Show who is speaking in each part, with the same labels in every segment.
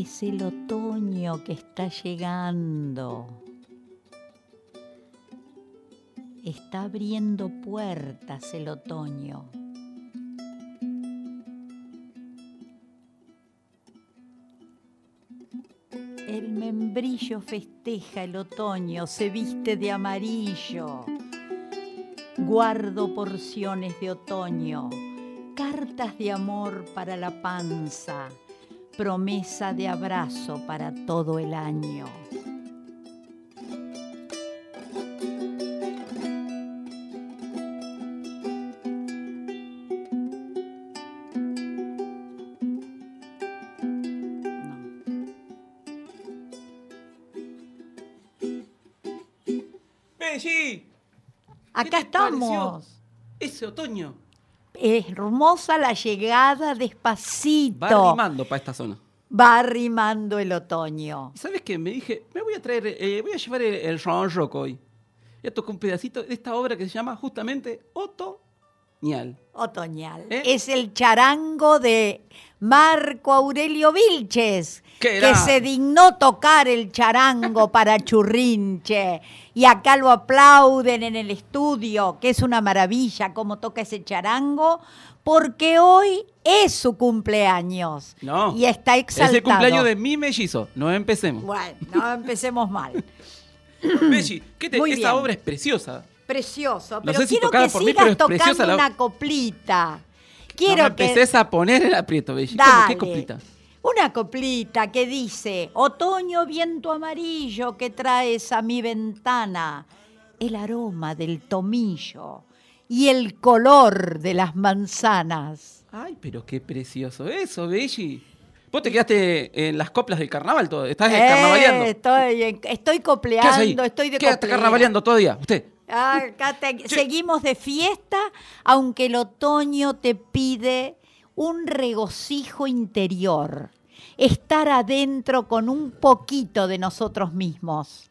Speaker 1: Es el otoño que está llegando. Está abriendo puertas el otoño. El membrillo festeja el otoño, se viste de amarillo. Guardo porciones de otoño, cartas de amor para la panza promesa de abrazo para todo el año. Acá estamos.
Speaker 2: Ese otoño
Speaker 1: hermosa la llegada despacito.
Speaker 2: Va arrimando para esta zona.
Speaker 1: Va arrimando el otoño.
Speaker 2: ¿Sabes qué? Me dije, me voy a traer, eh, voy a llevar el, el rock hoy. Ya tocó un pedacito de esta obra que se llama justamente Otoñal.
Speaker 1: Otoñal. ¿Eh? Es el charango de Marco Aurelio Vilches, que se dignó tocar el charango para Churrinche. Y acá lo aplauden en el estudio, que es una maravilla cómo toca ese charango, porque hoy es su cumpleaños.
Speaker 2: No.
Speaker 1: Y está exaltado.
Speaker 2: Es el cumpleaños de mi mellizo. No empecemos.
Speaker 1: Bueno, no empecemos mal.
Speaker 2: Belli, ¿qué te, esta obra es preciosa.
Speaker 1: Precioso, pero quiero que sigas tocando una coplita. Quiero
Speaker 2: no me a poner el aprieto, Belli. ¿Qué coplita?
Speaker 1: Una coplita que dice, otoño viento amarillo que traes a mi ventana, el aroma del tomillo y el color de las manzanas.
Speaker 2: Ay, pero qué precioso eso, Belli. Vos te quedaste en las coplas del carnaval todo, estás eh, carnavaleando.
Speaker 1: Estoy, estoy copleando, estoy de
Speaker 2: ¿Qué carnavaleando todavía? ¿Usted?
Speaker 1: Seguimos de fiesta, aunque el otoño te pide un regocijo interior, estar adentro con un poquito de nosotros mismos.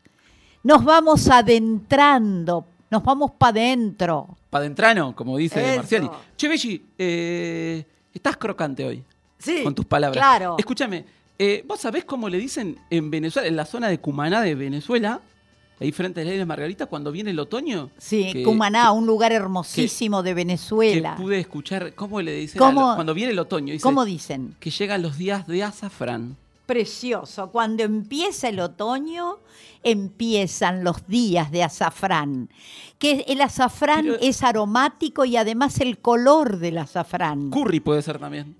Speaker 1: Nos vamos adentrando, nos vamos para adentro.
Speaker 2: Para adentrano, como dice Marciali. Che, Belli, eh, estás crocante hoy.
Speaker 1: Sí.
Speaker 2: Con tus palabras.
Speaker 1: Claro.
Speaker 2: Escúchame, eh, ¿vos sabés cómo le dicen en Venezuela, en la zona de Cumaná de Venezuela, ahí frente a la isla Margarita, cuando viene el otoño.
Speaker 1: Sí, Cumaná, un lugar hermosísimo de Venezuela.
Speaker 2: Que pude escuchar, ¿cómo le dicen? cuando viene el otoño.
Speaker 1: ¿Cómo dicen?
Speaker 2: Que llegan los días de azafrán.
Speaker 1: Precioso. Cuando empieza el otoño, empiezan los días de azafrán. Que el azafrán es aromático y además el color del azafrán.
Speaker 2: Curry puede ser también.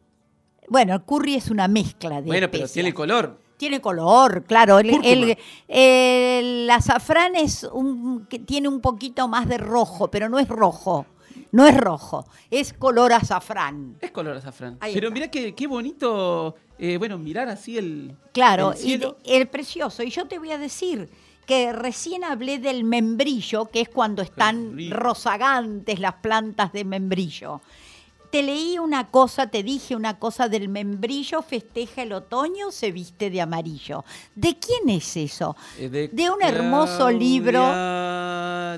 Speaker 1: Bueno, el curry es una mezcla de.
Speaker 2: Bueno, pero tiene color.
Speaker 1: Tiene color, claro. El, azafrán es un, que tiene un poquito más de rojo, pero no es rojo. No es rojo, es color azafrán.
Speaker 2: Es color azafrán. Pero mira qué, qué bonito, eh, bueno, mirar así el.
Speaker 1: Claro, y el precioso. Y yo te voy a decir que recién hablé del membrillo, que es cuando están rozagantes las plantas de membrillo te leí una cosa, te dije una cosa del membrillo, festeja el otoño, se viste de amarillo. ¿De quién es eso?
Speaker 2: Eh, de,
Speaker 1: un hermoso libro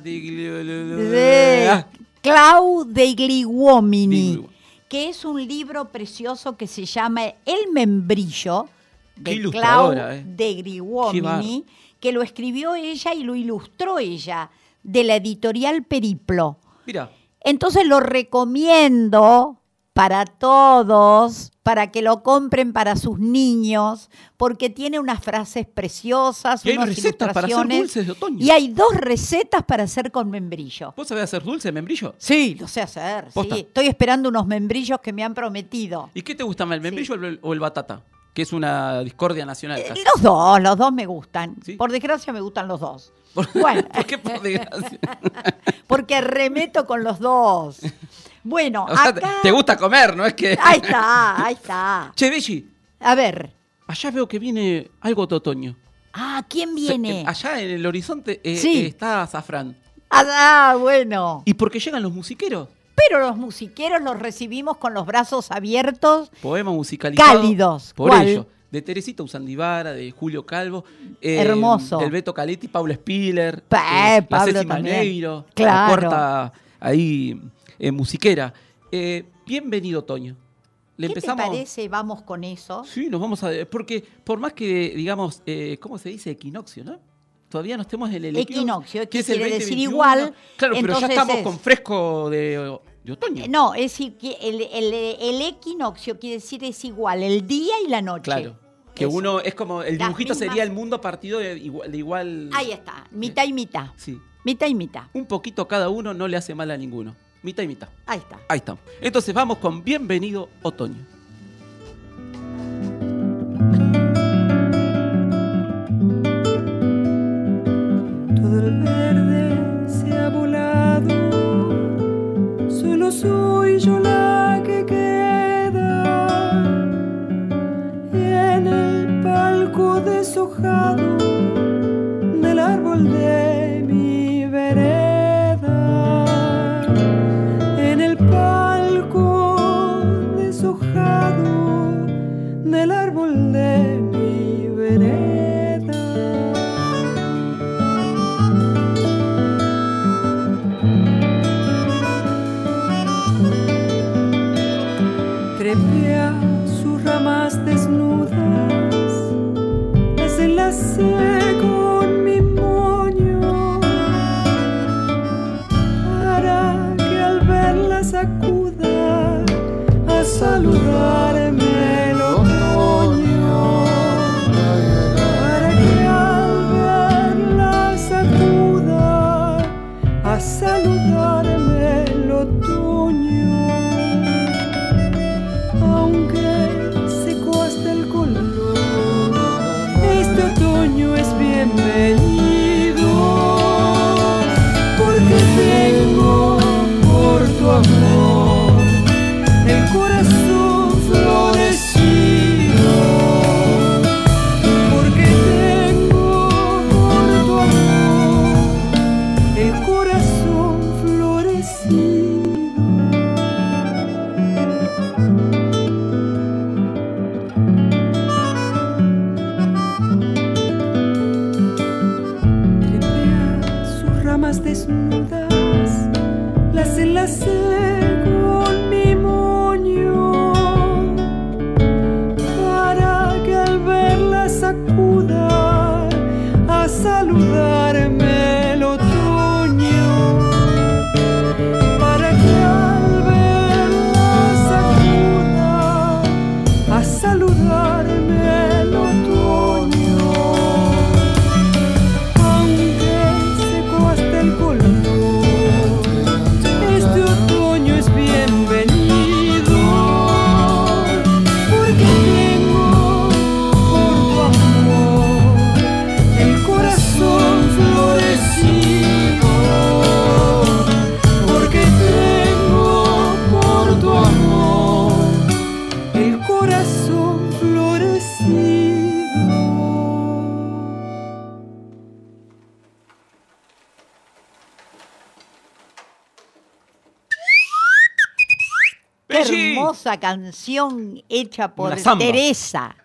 Speaker 1: de Clau de Gliguomini, que es un libro precioso que se llama El membrillo, de Clau eh. de Gliguomini, que lo escribió ella y lo ilustró ella, de la editorial Periplo.
Speaker 2: Mira.
Speaker 1: Entonces lo recomiendo para todos, para que lo compren para sus niños, porque tiene unas frases preciosas,
Speaker 2: y hay recetas para hacer dulces de otoño.
Speaker 1: Y hay dos recetas para hacer con membrillo.
Speaker 2: ¿Vos sabés hacer dulce de membrillo?
Speaker 1: Sí, lo sé hacer. Sí. Estoy esperando unos membrillos que me han prometido.
Speaker 2: ¿Y qué te gusta más, el membrillo o, el, batata? Que es una discordia nacional.
Speaker 1: Eh, los dos, los dos me gustan. Por desgracia me gustan los dos.
Speaker 2: Bueno. ¿Por qué por desgracia?
Speaker 1: Porque remeto con los dos. Bueno, acá...
Speaker 2: te gusta comer, ¿no? Es que...
Speaker 1: Ahí está, ahí está.
Speaker 2: Che, Belli.
Speaker 1: A ver.
Speaker 2: Allá veo que viene algo de otoño.
Speaker 1: Ah, ¿quién viene?
Speaker 2: Eh, allá en el horizonte eh, eh, está Zafrán.
Speaker 1: Ah, bueno.
Speaker 2: ¿Y por qué llegan los musiqueros?
Speaker 1: Pero los musiqueros los recibimos con los brazos abiertos.
Speaker 2: Poema musicalizado.
Speaker 1: Cálidos.
Speaker 2: Por ello de Teresita Usandivara, de Julio Calvo.
Speaker 1: Hermoso.
Speaker 2: Del Beto Caletti, Pablo Spiller.
Speaker 1: Eh, Pablo
Speaker 2: Maneiro.
Speaker 1: Claro.
Speaker 2: La corta ahí eh, musiquera. Eh, bienvenido, Toño.
Speaker 1: Le ¿Qué empezamos... te parece? Vamos con eso.
Speaker 2: Sí, nos vamos a... Porque por más que, digamos, ¿cómo se dice? Equinoccio, ¿no? Todavía no estemos en el
Speaker 1: equinoccio, que quiere decir igual.
Speaker 2: Claro, pero ya estamos con fresco de de otoño.
Speaker 1: No, es el, el, el, equinoccio quiere decir es igual el día y la noche.
Speaker 2: Claro. Que uno es como, el dibujito sería el mundo partido de igual,
Speaker 1: Ahí está, mitad y mitad.
Speaker 2: Sí.
Speaker 1: Mitad y mitad.
Speaker 2: Un poquito cada uno no le hace mal a ninguno. Mitad y mitad.
Speaker 1: Ahí está.
Speaker 2: Ahí está. Entonces vamos con Bienvenido Otoño.
Speaker 1: Hermosa canción hecha por. Teresa.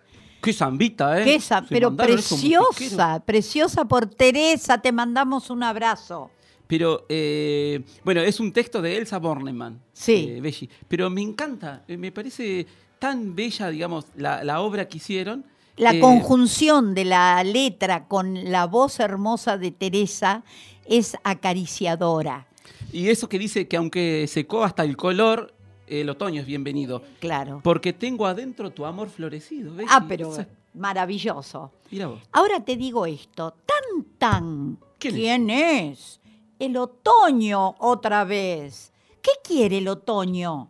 Speaker 2: Qué zambita, ¿eh?
Speaker 1: Qué
Speaker 2: Se
Speaker 1: pero preciosa, preciosa por Teresa. Te mandamos un abrazo.
Speaker 2: Pero, eh, bueno, es un texto de Elsa Bornemann.
Speaker 1: Sí.
Speaker 2: eh, Belli. Pero me encanta, eh, me parece tan bella, digamos, la, la obra que hicieron.
Speaker 1: La
Speaker 2: Eh,
Speaker 1: conjunción de la letra con la voz hermosa de Teresa es acariciadora.
Speaker 2: Y eso que dice que aunque secó hasta el color, el otoño es bienvenido.
Speaker 1: Claro.
Speaker 2: Porque tengo adentro tu amor florecido. Belli.
Speaker 1: Ah, pero
Speaker 2: es-
Speaker 1: maravilloso.
Speaker 2: Mira vos.
Speaker 1: Ahora te digo esto, tan tan.
Speaker 2: ¿Quién es?
Speaker 1: es? El otoño otra vez. ¿Qué quiere el otoño?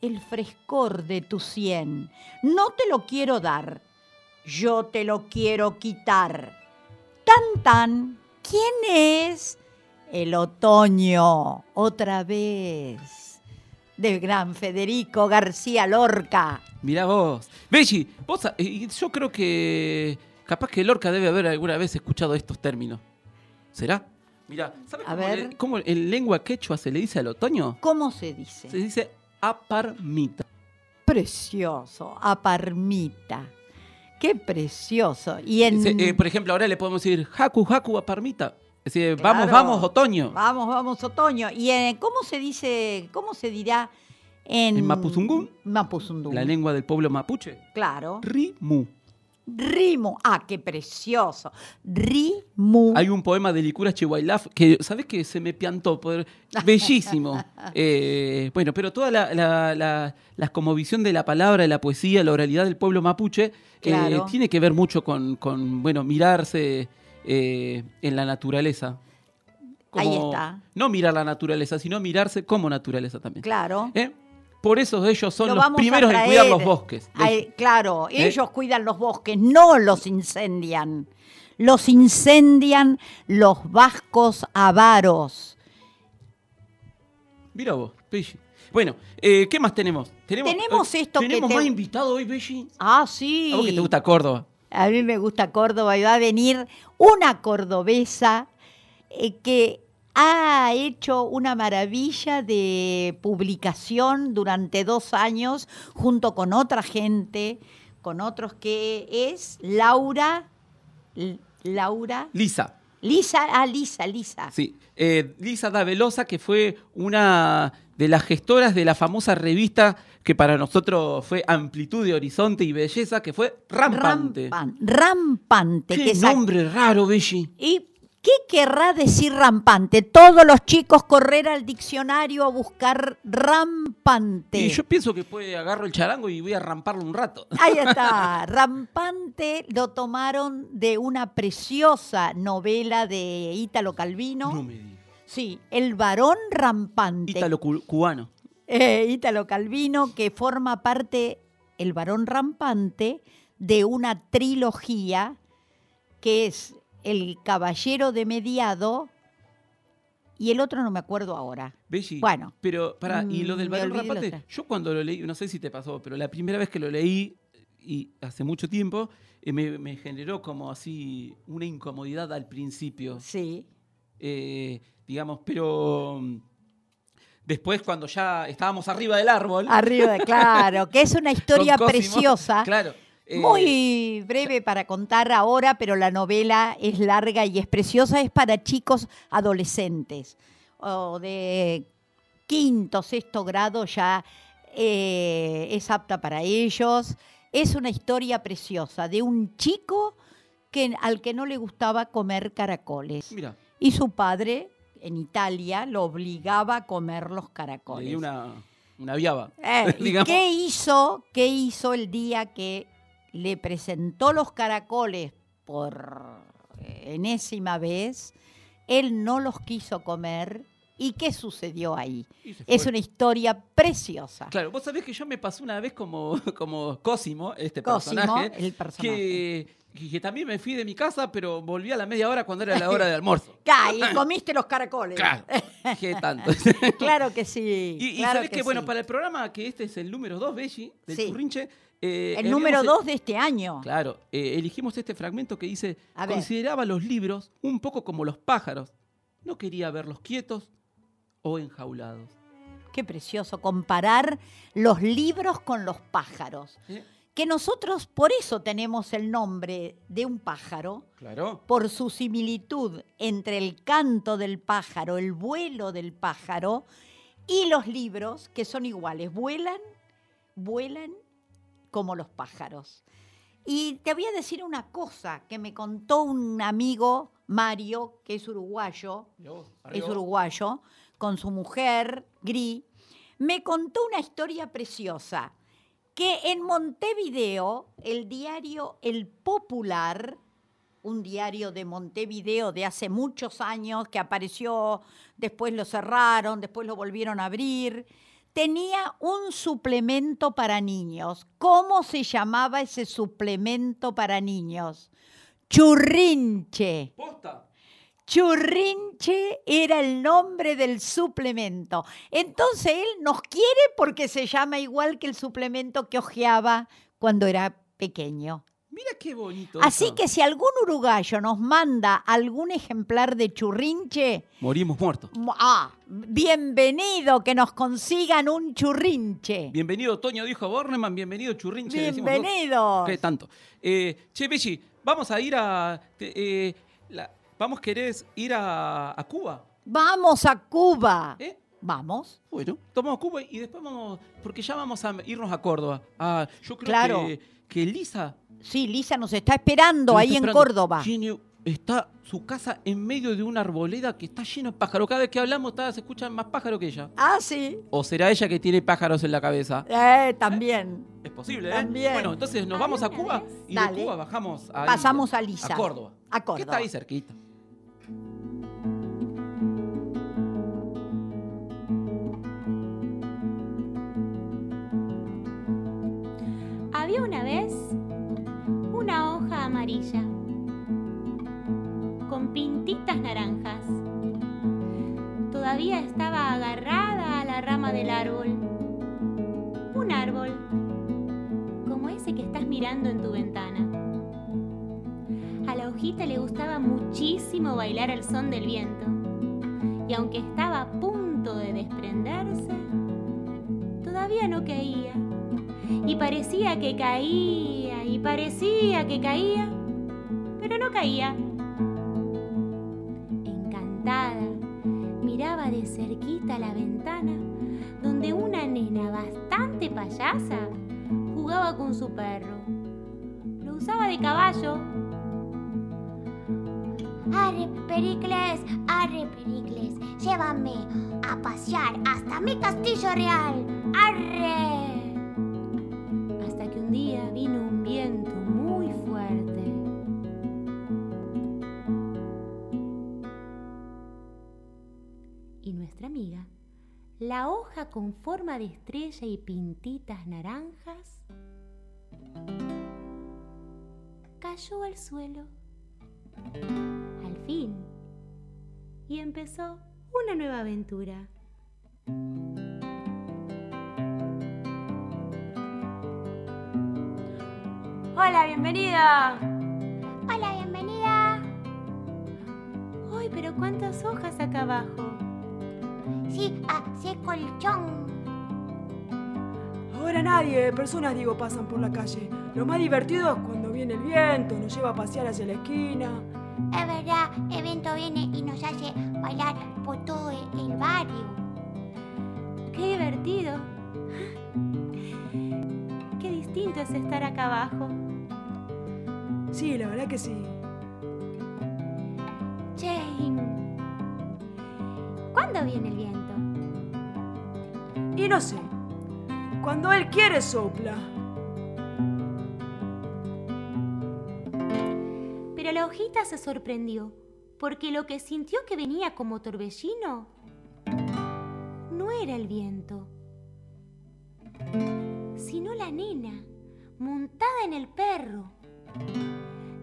Speaker 1: El frescor de tu sien. No te lo quiero dar, yo te lo quiero quitar. Tan tan. ¿Quién es? El otoño otra vez. Del gran Federico García Lorca.
Speaker 2: Mirá vos. Belli, vos, y yo creo que capaz que Lorca debe haber alguna vez escuchado estos términos. ¿Será? Mirá, ¿sabes
Speaker 1: A
Speaker 2: cómo,
Speaker 1: ver.
Speaker 2: le- cómo en lengua quechua se le dice al otoño?
Speaker 1: ¿Cómo se dice?
Speaker 2: Se dice aparmita.
Speaker 1: Precioso, aparmita. Qué precioso. Y en
Speaker 2: Se- eh, por ejemplo, ahora le podemos decir jacu, jacu, aparmita. Es decir,
Speaker 1: Claro.
Speaker 2: vamos, vamos, otoño.
Speaker 1: vamos, vamos, otoño. ¿Y en, cómo se dice, cómo se dirá en
Speaker 2: ¿En Mapuzungún?
Speaker 1: Mapuzungún.
Speaker 2: La lengua del pueblo mapuche.
Speaker 1: Claro.
Speaker 2: Rimu.
Speaker 1: Rimu. Ah, qué precioso. Rimu.
Speaker 2: Hay un poema de Licura Chihuahilaf que, ¿sabes qué? Se me piantó. Poder... Bellísimo. Eh, bueno, pero toda la, la, la, la cosmovisión de la palabra, de la poesía, la oralidad del pueblo mapuche, eh,
Speaker 1: Claro.
Speaker 2: tiene que ver mucho con, con bueno, mirarse eh, en la naturaleza.
Speaker 1: Ahí está.
Speaker 2: No mirar la naturaleza, sino mirarse como naturaleza también.
Speaker 1: Claro.
Speaker 2: ¿Eh? Por eso ellos son
Speaker 1: Lo
Speaker 2: los primeros en cuidar los bosques.
Speaker 1: Ay, claro,
Speaker 2: ¿Eh?
Speaker 1: ellos cuidan los bosques, no los incendian. Los incendian los vascos avaros.
Speaker 2: Mira vos, Belli. Bueno, eh, ¿qué más tenemos? Tenemos,
Speaker 1: Tenemos esto que
Speaker 2: ¿Tenemos
Speaker 1: te-
Speaker 2: más invitados hoy, Belli?
Speaker 1: Ah, sí.
Speaker 2: ¿A vos que te gusta Córdoba?
Speaker 1: A mí me gusta Córdoba y va a venir una cordobesa eh, que ha hecho una maravilla de publicación durante dos años junto con otra gente, con otros que es Laura, L- Laura,
Speaker 2: Lisa.
Speaker 1: Lisa, ah, Lisa, Lisa.
Speaker 2: Sí. Eh, Lisa Davelosa, que fue una de las gestoras de la famosa revista que para nosotros fue Amplitud de Horizonte y Belleza, que fue Rampante.
Speaker 1: Rampan- rampante.
Speaker 2: Qué
Speaker 1: que
Speaker 2: nombre raro, Belli.
Speaker 1: ¿Y qué querrá decir rampante? Todos los chicos correr al diccionario a buscar rampante.
Speaker 2: Y yo pienso que puede agarro el charango y voy a ramparlo un rato.
Speaker 1: Ahí está. Rampante lo tomaron de una preciosa novela de Ítalo Calvino.
Speaker 2: No me digas.
Speaker 1: Sí, El varón rampante.
Speaker 2: Ítalo cu- cubano.
Speaker 1: Eh, Ítalo Calvino, que forma parte, El varón rampante, de una trilogía que es El caballero de mediado y el otro no me acuerdo ahora.
Speaker 2: Belli.
Speaker 1: Bueno.
Speaker 2: Pero, para y lo del
Speaker 1: Mm,
Speaker 2: varón rampante, yo cuando lo leí, no sé si te pasó, pero la primera vez que lo leí, y hace mucho tiempo, eh, me, me generó como así una incomodidad al principio.
Speaker 1: Sí.
Speaker 2: eh, digamos, pero mm, después cuando ya estábamos arriba del árbol.
Speaker 1: Arriba, claro, que es una historia preciosa.
Speaker 2: Claro. eh,
Speaker 1: Muy breve para contar ahora, pero la novela es larga y es preciosa. Es para chicos adolescentes o de quinto, sexto grado ya eh, es apta para ellos. Es una historia preciosa de un chico que, al que no le gustaba comer caracoles.
Speaker 2: Mira,
Speaker 1: Y su padre, en Italia, lo obligaba a comer los caracoles.
Speaker 2: una, una viaba.
Speaker 1: Eh, ¿y. ¿Qué hizo? ¿Qué hizo el día que le presentó los caracoles por enésima vez? Él no los quiso comer. ¿Y qué sucedió ahí?
Speaker 2: Y
Speaker 1: Es una historia preciosa.
Speaker 2: Claro, vos sabés que yo me pasó una vez como, como Cosimo, este
Speaker 1: Cosimo,
Speaker 2: personaje,
Speaker 1: el personaje.
Speaker 2: Que, que- que también me fui de mi casa, pero volví a la media hora cuando era la hora de almuerzo.
Speaker 1: Y comiste los caracoles.
Speaker 2: Claro, qué tanto.
Speaker 1: Claro que sí.
Speaker 2: Y, y
Speaker 1: claro
Speaker 2: sabés que,
Speaker 1: que
Speaker 2: bueno, para el programa, que este es el número 2, Belli, del
Speaker 1: Sí.
Speaker 2: Churrinche, Eh,
Speaker 1: el número
Speaker 2: habíamos-
Speaker 1: 2 de este año.
Speaker 2: Claro, eh, elegimos este fragmento que dice, consideraba los libros un poco como los pájaros. No quería verlos quietos o enjaulados.
Speaker 1: Qué precioso comparar los libros con los pájaros.
Speaker 2: ¿Eh?
Speaker 1: Que nosotros por eso tenemos el nombre de un pájaro,
Speaker 2: Claro.
Speaker 1: por su similitud entre el canto del pájaro, el vuelo del pájaro y los libros que son iguales, vuelan, vuelan como los pájaros. Y te voy a decir una cosa que me contó un amigo, Mario, que es uruguayo, es uruguayo, con su mujer, Gris, me contó una historia preciosa, que en Montevideo, el diario El Popular, un diario de Montevideo de hace muchos años, que apareció, después lo cerraron, después lo volvieron a abrir, tenía un suplemento para niños. ¿Cómo se llamaba ese suplemento para niños? Churrinche.
Speaker 2: ¡Posta!
Speaker 1: Churrinche era el nombre del suplemento. Entonces él nos quiere porque se llama igual que el suplemento que hojeaba cuando era pequeño.
Speaker 2: Mira qué bonito.
Speaker 1: Así
Speaker 2: eso.
Speaker 1: que si algún uruguayo nos manda algún ejemplar de churrinche,
Speaker 2: Morimos muertos.
Speaker 1: ah, bienvenido que nos consigan un churrinche.
Speaker 2: Bienvenido, Toño, dijo Borneman. Bienvenido, Churrinche.
Speaker 1: Bienvenidos.
Speaker 2: ¿Qué tanto? Eh, che, Belli, vamos a ir a... eh, la- vamos, ¿querés ir a, a Cuba?
Speaker 1: Vamos a Cuba.
Speaker 2: ¿Eh?
Speaker 1: Vamos.
Speaker 2: Bueno, tomamos Cuba y después vamos... Porque ya vamos a irnos a Córdoba. Ah, yo creo
Speaker 1: Claro.
Speaker 2: que, que Lisa...
Speaker 1: Sí, Lisa nos está esperando
Speaker 2: nos
Speaker 1: ahí
Speaker 2: está
Speaker 1: en. Córdoba.
Speaker 2: Tiene- está su casa en medio de una arboleda que está lleno de pájaros. Cada vez que hablamos está- se escuchan más pájaros que ella.
Speaker 1: Ah, sí.
Speaker 2: ¿O será ella que tiene pájaros en la cabeza?
Speaker 1: Eh, también.
Speaker 2: Es posible, ¿eh?
Speaker 1: También.
Speaker 2: Bueno, entonces nos vamos a Cuba y de
Speaker 1: Dale.
Speaker 2: Cuba bajamos a
Speaker 1: Pasamos a Lisa.
Speaker 2: A Córdoba.
Speaker 1: A
Speaker 2: Que
Speaker 1: Córdoba.
Speaker 2: está ahí cerquita.
Speaker 3: Con pintitas naranjas. Todavía estaba agarrada a la rama del árbol. Un árbol, como ese que estás mirando en tu ventana. A la hojita le gustaba muchísimo bailar al son del viento. Y aunque estaba a punto de desprenderse, todavía no caía y parecía que caía y parecía que caía, pero no caía. Encantada, miraba de cerquita la ventana donde una nena bastante payasa jugaba con su perro. Lo usaba de caballo.
Speaker 4: Arre, Pericles, arre, Pericles, llévame a pasear hasta mi castillo real. Arre.
Speaker 3: Hasta que un día vino la hoja con forma de estrella y pintitas naranjas, cayó al suelo. Al fin. Y empezó una nueva aventura. Hola, bienvenida.
Speaker 4: Hola, bienvenida.
Speaker 3: Ay, pero cuántas hojas acá abajo.
Speaker 4: Sí, ah, sí, colchón.
Speaker 5: Ahora nadie, personas digo, pasan por la calle. Lo más divertido es cuando viene el viento, nos lleva a pasear hacia la esquina.
Speaker 4: Es verdad, el viento viene y nos hace bailar por todo el, el barrio.
Speaker 3: Qué divertido. Qué distinto es estar acá abajo.
Speaker 5: Sí, la verdad que sí.
Speaker 3: Jane. ¿Cuándo viene el viento?
Speaker 5: Y no sé, cuando él quiere sopla.
Speaker 3: Pero la hojita se sorprendió, porque lo que sintió que venía como torbellino no era el viento, sino la nena montada en el perro.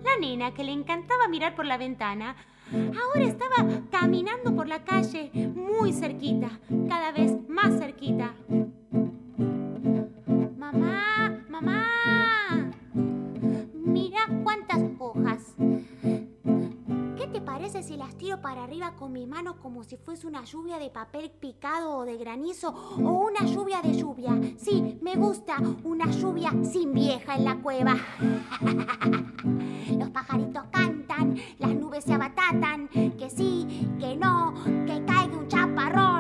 Speaker 3: La nena que le encantaba mirar por la ventana, Ahora estaba caminando por la calle, muy cerquita, cada vez más cerquita.
Speaker 4: Mamá, mamá, mira cuánto arriba con mis manos como si fuese una lluvia de papel picado o de granizo o una lluvia de lluvia. Sí, me gusta una lluvia sin vieja en la cueva. Los pajaritos cantan, las nubes se abatatan, que sí, que no, que caiga un chaparrón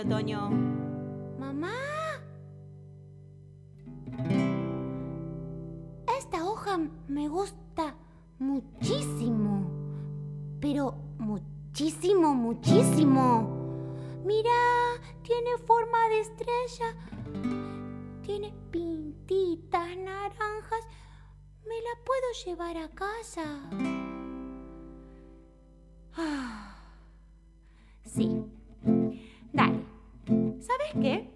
Speaker 4: otoño. Mamá. Esta hoja me gusta muchísimo. Pero muchísimo, muchísimo. Mira, tiene forma de estrella. Tiene pintitas naranjas. Me la puedo llevar a casa.
Speaker 3: Ah, Sí. Dale. ¿Sabes qué?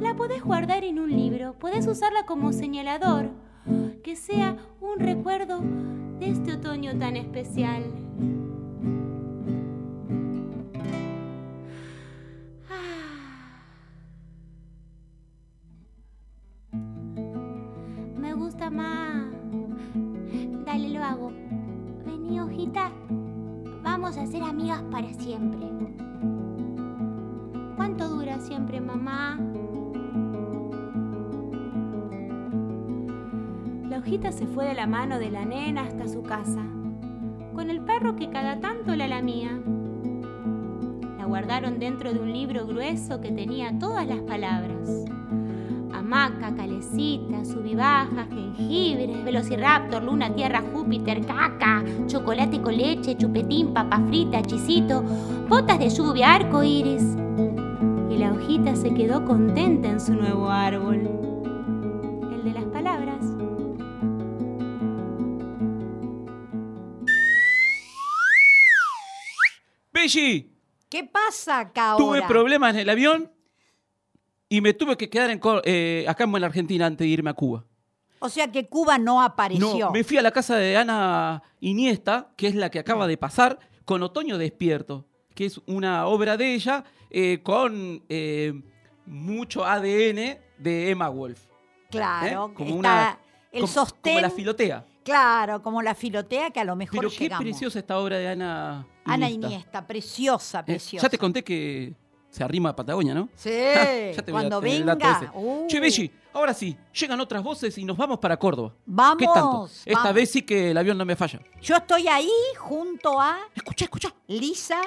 Speaker 3: La podés guardar en un libro, podés usarla como señalador, que sea un recuerdo de este otoño tan especial. Ah.
Speaker 4: Me gusta más. Dale, lo hago. Vení, hojita. Vamos a ser amigas para siempre.
Speaker 3: ¿Cuánto dura siempre, mamá? La hojita se fue de la mano de la nena hasta su casa, con el perro que cada tanto la lamía. La guardaron dentro de un libro grueso que tenía todas las palabras. Hamaca, calecita, subibaja, jengibre, velociraptor, luna, tierra, Júpiter, caca, chocolate con leche, chupetín, papa frita, chisito, botas de lluvia, arco iris. La hojita se quedó contenta en su nuevo árbol, el de las palabras.
Speaker 2: Belli,
Speaker 1: ¿Qué pasa acá
Speaker 2: tuve problemas en el avión y me tuve que quedar en, Cor- eh, acá en la Argentina antes de irme a Cuba.
Speaker 1: O sea que Cuba no apareció.
Speaker 2: No, me fui a la casa de Ana Iniesta, que es la que acaba de pasar, con Otoño Despierto, que es una obra de ella eh, con eh, mucho ADN de Emma Wolf.
Speaker 1: Claro,
Speaker 2: ¿eh? Como
Speaker 1: está
Speaker 2: una-
Speaker 1: el
Speaker 2: como-
Speaker 1: sostén.
Speaker 2: Como la filotea.
Speaker 1: Claro, como la filotea que a lo mejor
Speaker 2: Pero qué preciosa esta obra de Ana Iniesta.
Speaker 1: Ana Iniesta, preciosa,
Speaker 2: Eh,
Speaker 1: preciosa.
Speaker 2: ya te conté que se arrima a Patagonia, ¿no?
Speaker 1: Sí,
Speaker 2: Ya te voy a
Speaker 1: cuando venga. uh,
Speaker 2: Che, Belli, ahora sí, llegan otras voces y nos vamos para Córdoba.
Speaker 1: Vamos,
Speaker 2: ¿Qué tanto? Esta
Speaker 1: vamos.
Speaker 2: vez sí que el avión no me falla.
Speaker 1: Yo estoy ahí junto a
Speaker 2: Escuchá, escuchá,
Speaker 1: Lisa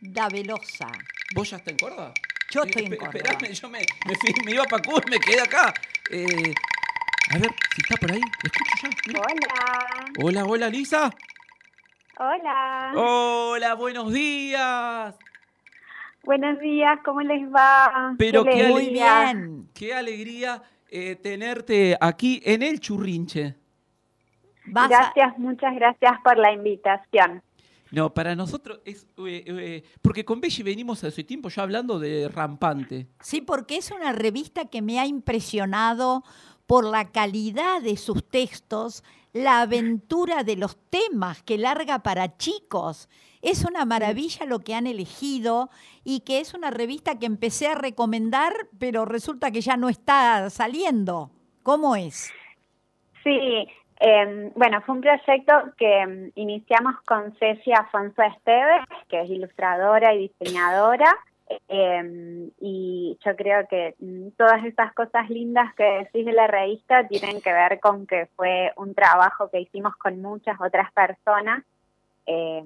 Speaker 2: escuchá.
Speaker 1: Davelosa.
Speaker 2: ¿Vos ya estás en Córdoba?
Speaker 1: Yo estoy en Córdoba.
Speaker 2: Esperame, yo me, me, fui- me iba para Cuba y me quedé acá. Eh, a ver, si está por ahí, escucho ya. mira.
Speaker 6: Hola,
Speaker 2: Hola, hola, Lisa.
Speaker 6: hola.
Speaker 2: Hola, buenos días.
Speaker 6: Buenos días, ¿cómo les va?
Speaker 2: Pero qué
Speaker 6: alegría.
Speaker 1: Muy bien.
Speaker 2: Qué alegría eh, tenerte aquí en el Churrinche.
Speaker 1: Vas a-
Speaker 6: Gracias, muchas gracias por la invitación.
Speaker 2: No, para nosotros es... eh, eh, porque con Belli venimos hace tiempo ya hablando de Rampante.
Speaker 1: Sí, porque es una revista que me ha impresionado por la calidad de sus textos, la aventura de los temas que larga para chicos. Es una maravilla lo que han elegido y que es una revista que empecé a recomendar, pero resulta que ya no está saliendo. ¿Cómo es?
Speaker 6: Sí, eh, bueno, fue un proyecto que mm, iniciamos con Ceci Afonso Esteves, que es ilustradora y diseñadora, eh, y yo creo que mm, todas estas cosas lindas que decís de la revista tienen que ver con que fue un trabajo que hicimos con muchas otras personas, eh,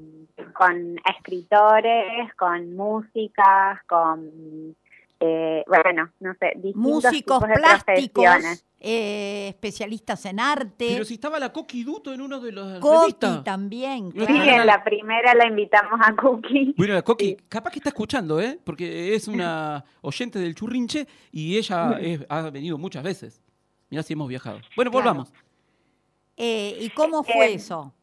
Speaker 6: con escritores, con músicas, con, eh, bueno, no sé, distintos
Speaker 1: Músicos
Speaker 6: tipos de
Speaker 1: plásticos, eh, especialistas en arte.
Speaker 2: Pero si estaba la Coqui Duto en uno de los
Speaker 1: Coqui
Speaker 2: revistas.
Speaker 1: también.
Speaker 2: Sí,
Speaker 6: Sí,
Speaker 1: claro.
Speaker 6: en la primera la invitamos a Cookie.
Speaker 2: Bueno, la Coqui, capaz que está escuchando, ¿eh? Porque es una oyente del churrinche y ella es- ha venido muchas veces. Mirá si hemos viajado. Bueno,
Speaker 1: Claro.
Speaker 2: volvamos.
Speaker 1: Eh, ¿Y cómo fue
Speaker 6: Eh,
Speaker 1: eso?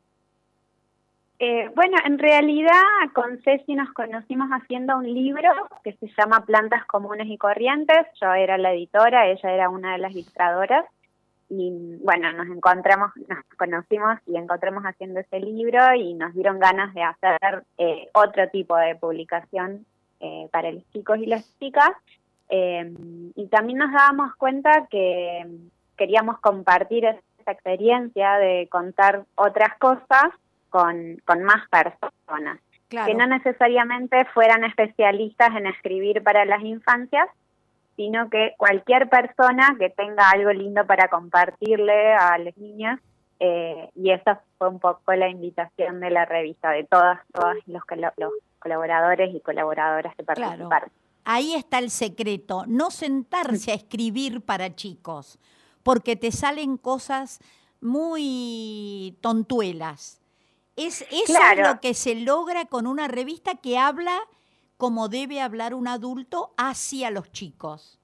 Speaker 6: Eh, bueno, en realidad con Ceci nos conocimos haciendo un libro que se llama Plantas Comunes y Corrientes. Yo era la editora, ella era una de las ilustradoras. Y bueno, nos encontramos, nos conocimos y encontramos haciendo ese libro y nos dieron ganas de hacer eh, otro tipo de publicación eh, para los chicos y las chicas. Y también nos dábamos cuenta que queríamos compartir esa experiencia de contar otras cosas con, con más personas,
Speaker 1: Claro.
Speaker 6: que no necesariamente fueran especialistas en escribir para las infancias, sino que cualquier persona que tenga algo lindo para compartirle a los niños, eh, y esa fue un poco la invitación de la revista, de todas, todos los, los colaboradores y colaboradoras que
Speaker 1: Claro.
Speaker 6: participaron.
Speaker 1: Ahí está el secreto, no sentarse a escribir para chicos, porque te salen cosas muy tontuelas. Es, eso
Speaker 6: Claro.
Speaker 1: es lo que se logra con una revista que habla como debe hablar un adulto hacia los chicos.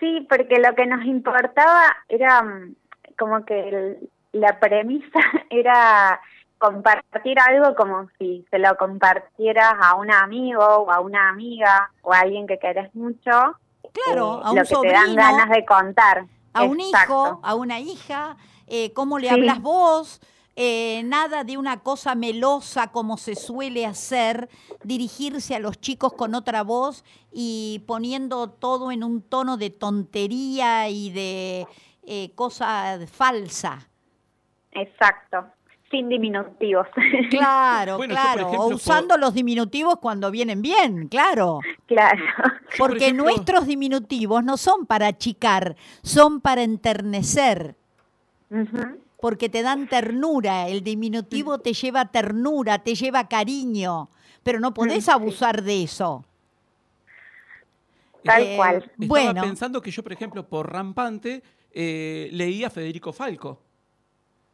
Speaker 6: Sí, porque lo que nos importaba era mm, como que el- la premisa era compartir algo como si se lo compartieras a un amigo o a una amiga o a alguien que querés mucho.
Speaker 1: Claro,
Speaker 6: eh,
Speaker 1: a un
Speaker 6: lo que te dan ganas de contar.
Speaker 1: a un
Speaker 6: Exacto.
Speaker 1: hijo, a una hija, eh, cómo le
Speaker 6: Sí.
Speaker 1: hablas vos, eh, nada de una cosa melosa como se suele hacer, dirigirse a los chicos con otra voz y poniendo todo en un tono de tontería y de eh, cosa falsa.
Speaker 6: Exacto, sin diminutivos.
Speaker 1: Claro,
Speaker 2: Bueno, yo, por
Speaker 1: claro,
Speaker 2: ejemplo,
Speaker 1: o
Speaker 2: por-
Speaker 1: usando los diminutivos cuando vienen bien, claro.
Speaker 6: claro.
Speaker 2: Por
Speaker 1: Porque
Speaker 2: ejemplo-
Speaker 1: nuestros diminutivos no son para achicar, son para enternecer.
Speaker 6: Ujú.
Speaker 1: Porque te dan ternura, el
Speaker 2: Mm.
Speaker 1: diminutivo te lleva ternura, te lleva cariño, pero no podés abusar de eso.
Speaker 6: Tal
Speaker 1: Eh,
Speaker 6: cual.
Speaker 2: Estaba
Speaker 1: Bueno,
Speaker 2: pensando que yo, por ejemplo, por Rampante, eh, leí a Federico Falco,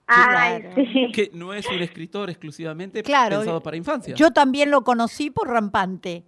Speaker 6: Ay,
Speaker 1: Claro.
Speaker 6: sí.
Speaker 2: que no es un escritor exclusivamente
Speaker 1: Claro,
Speaker 2: pensado para infancia.
Speaker 1: yo también lo conocí por rampante.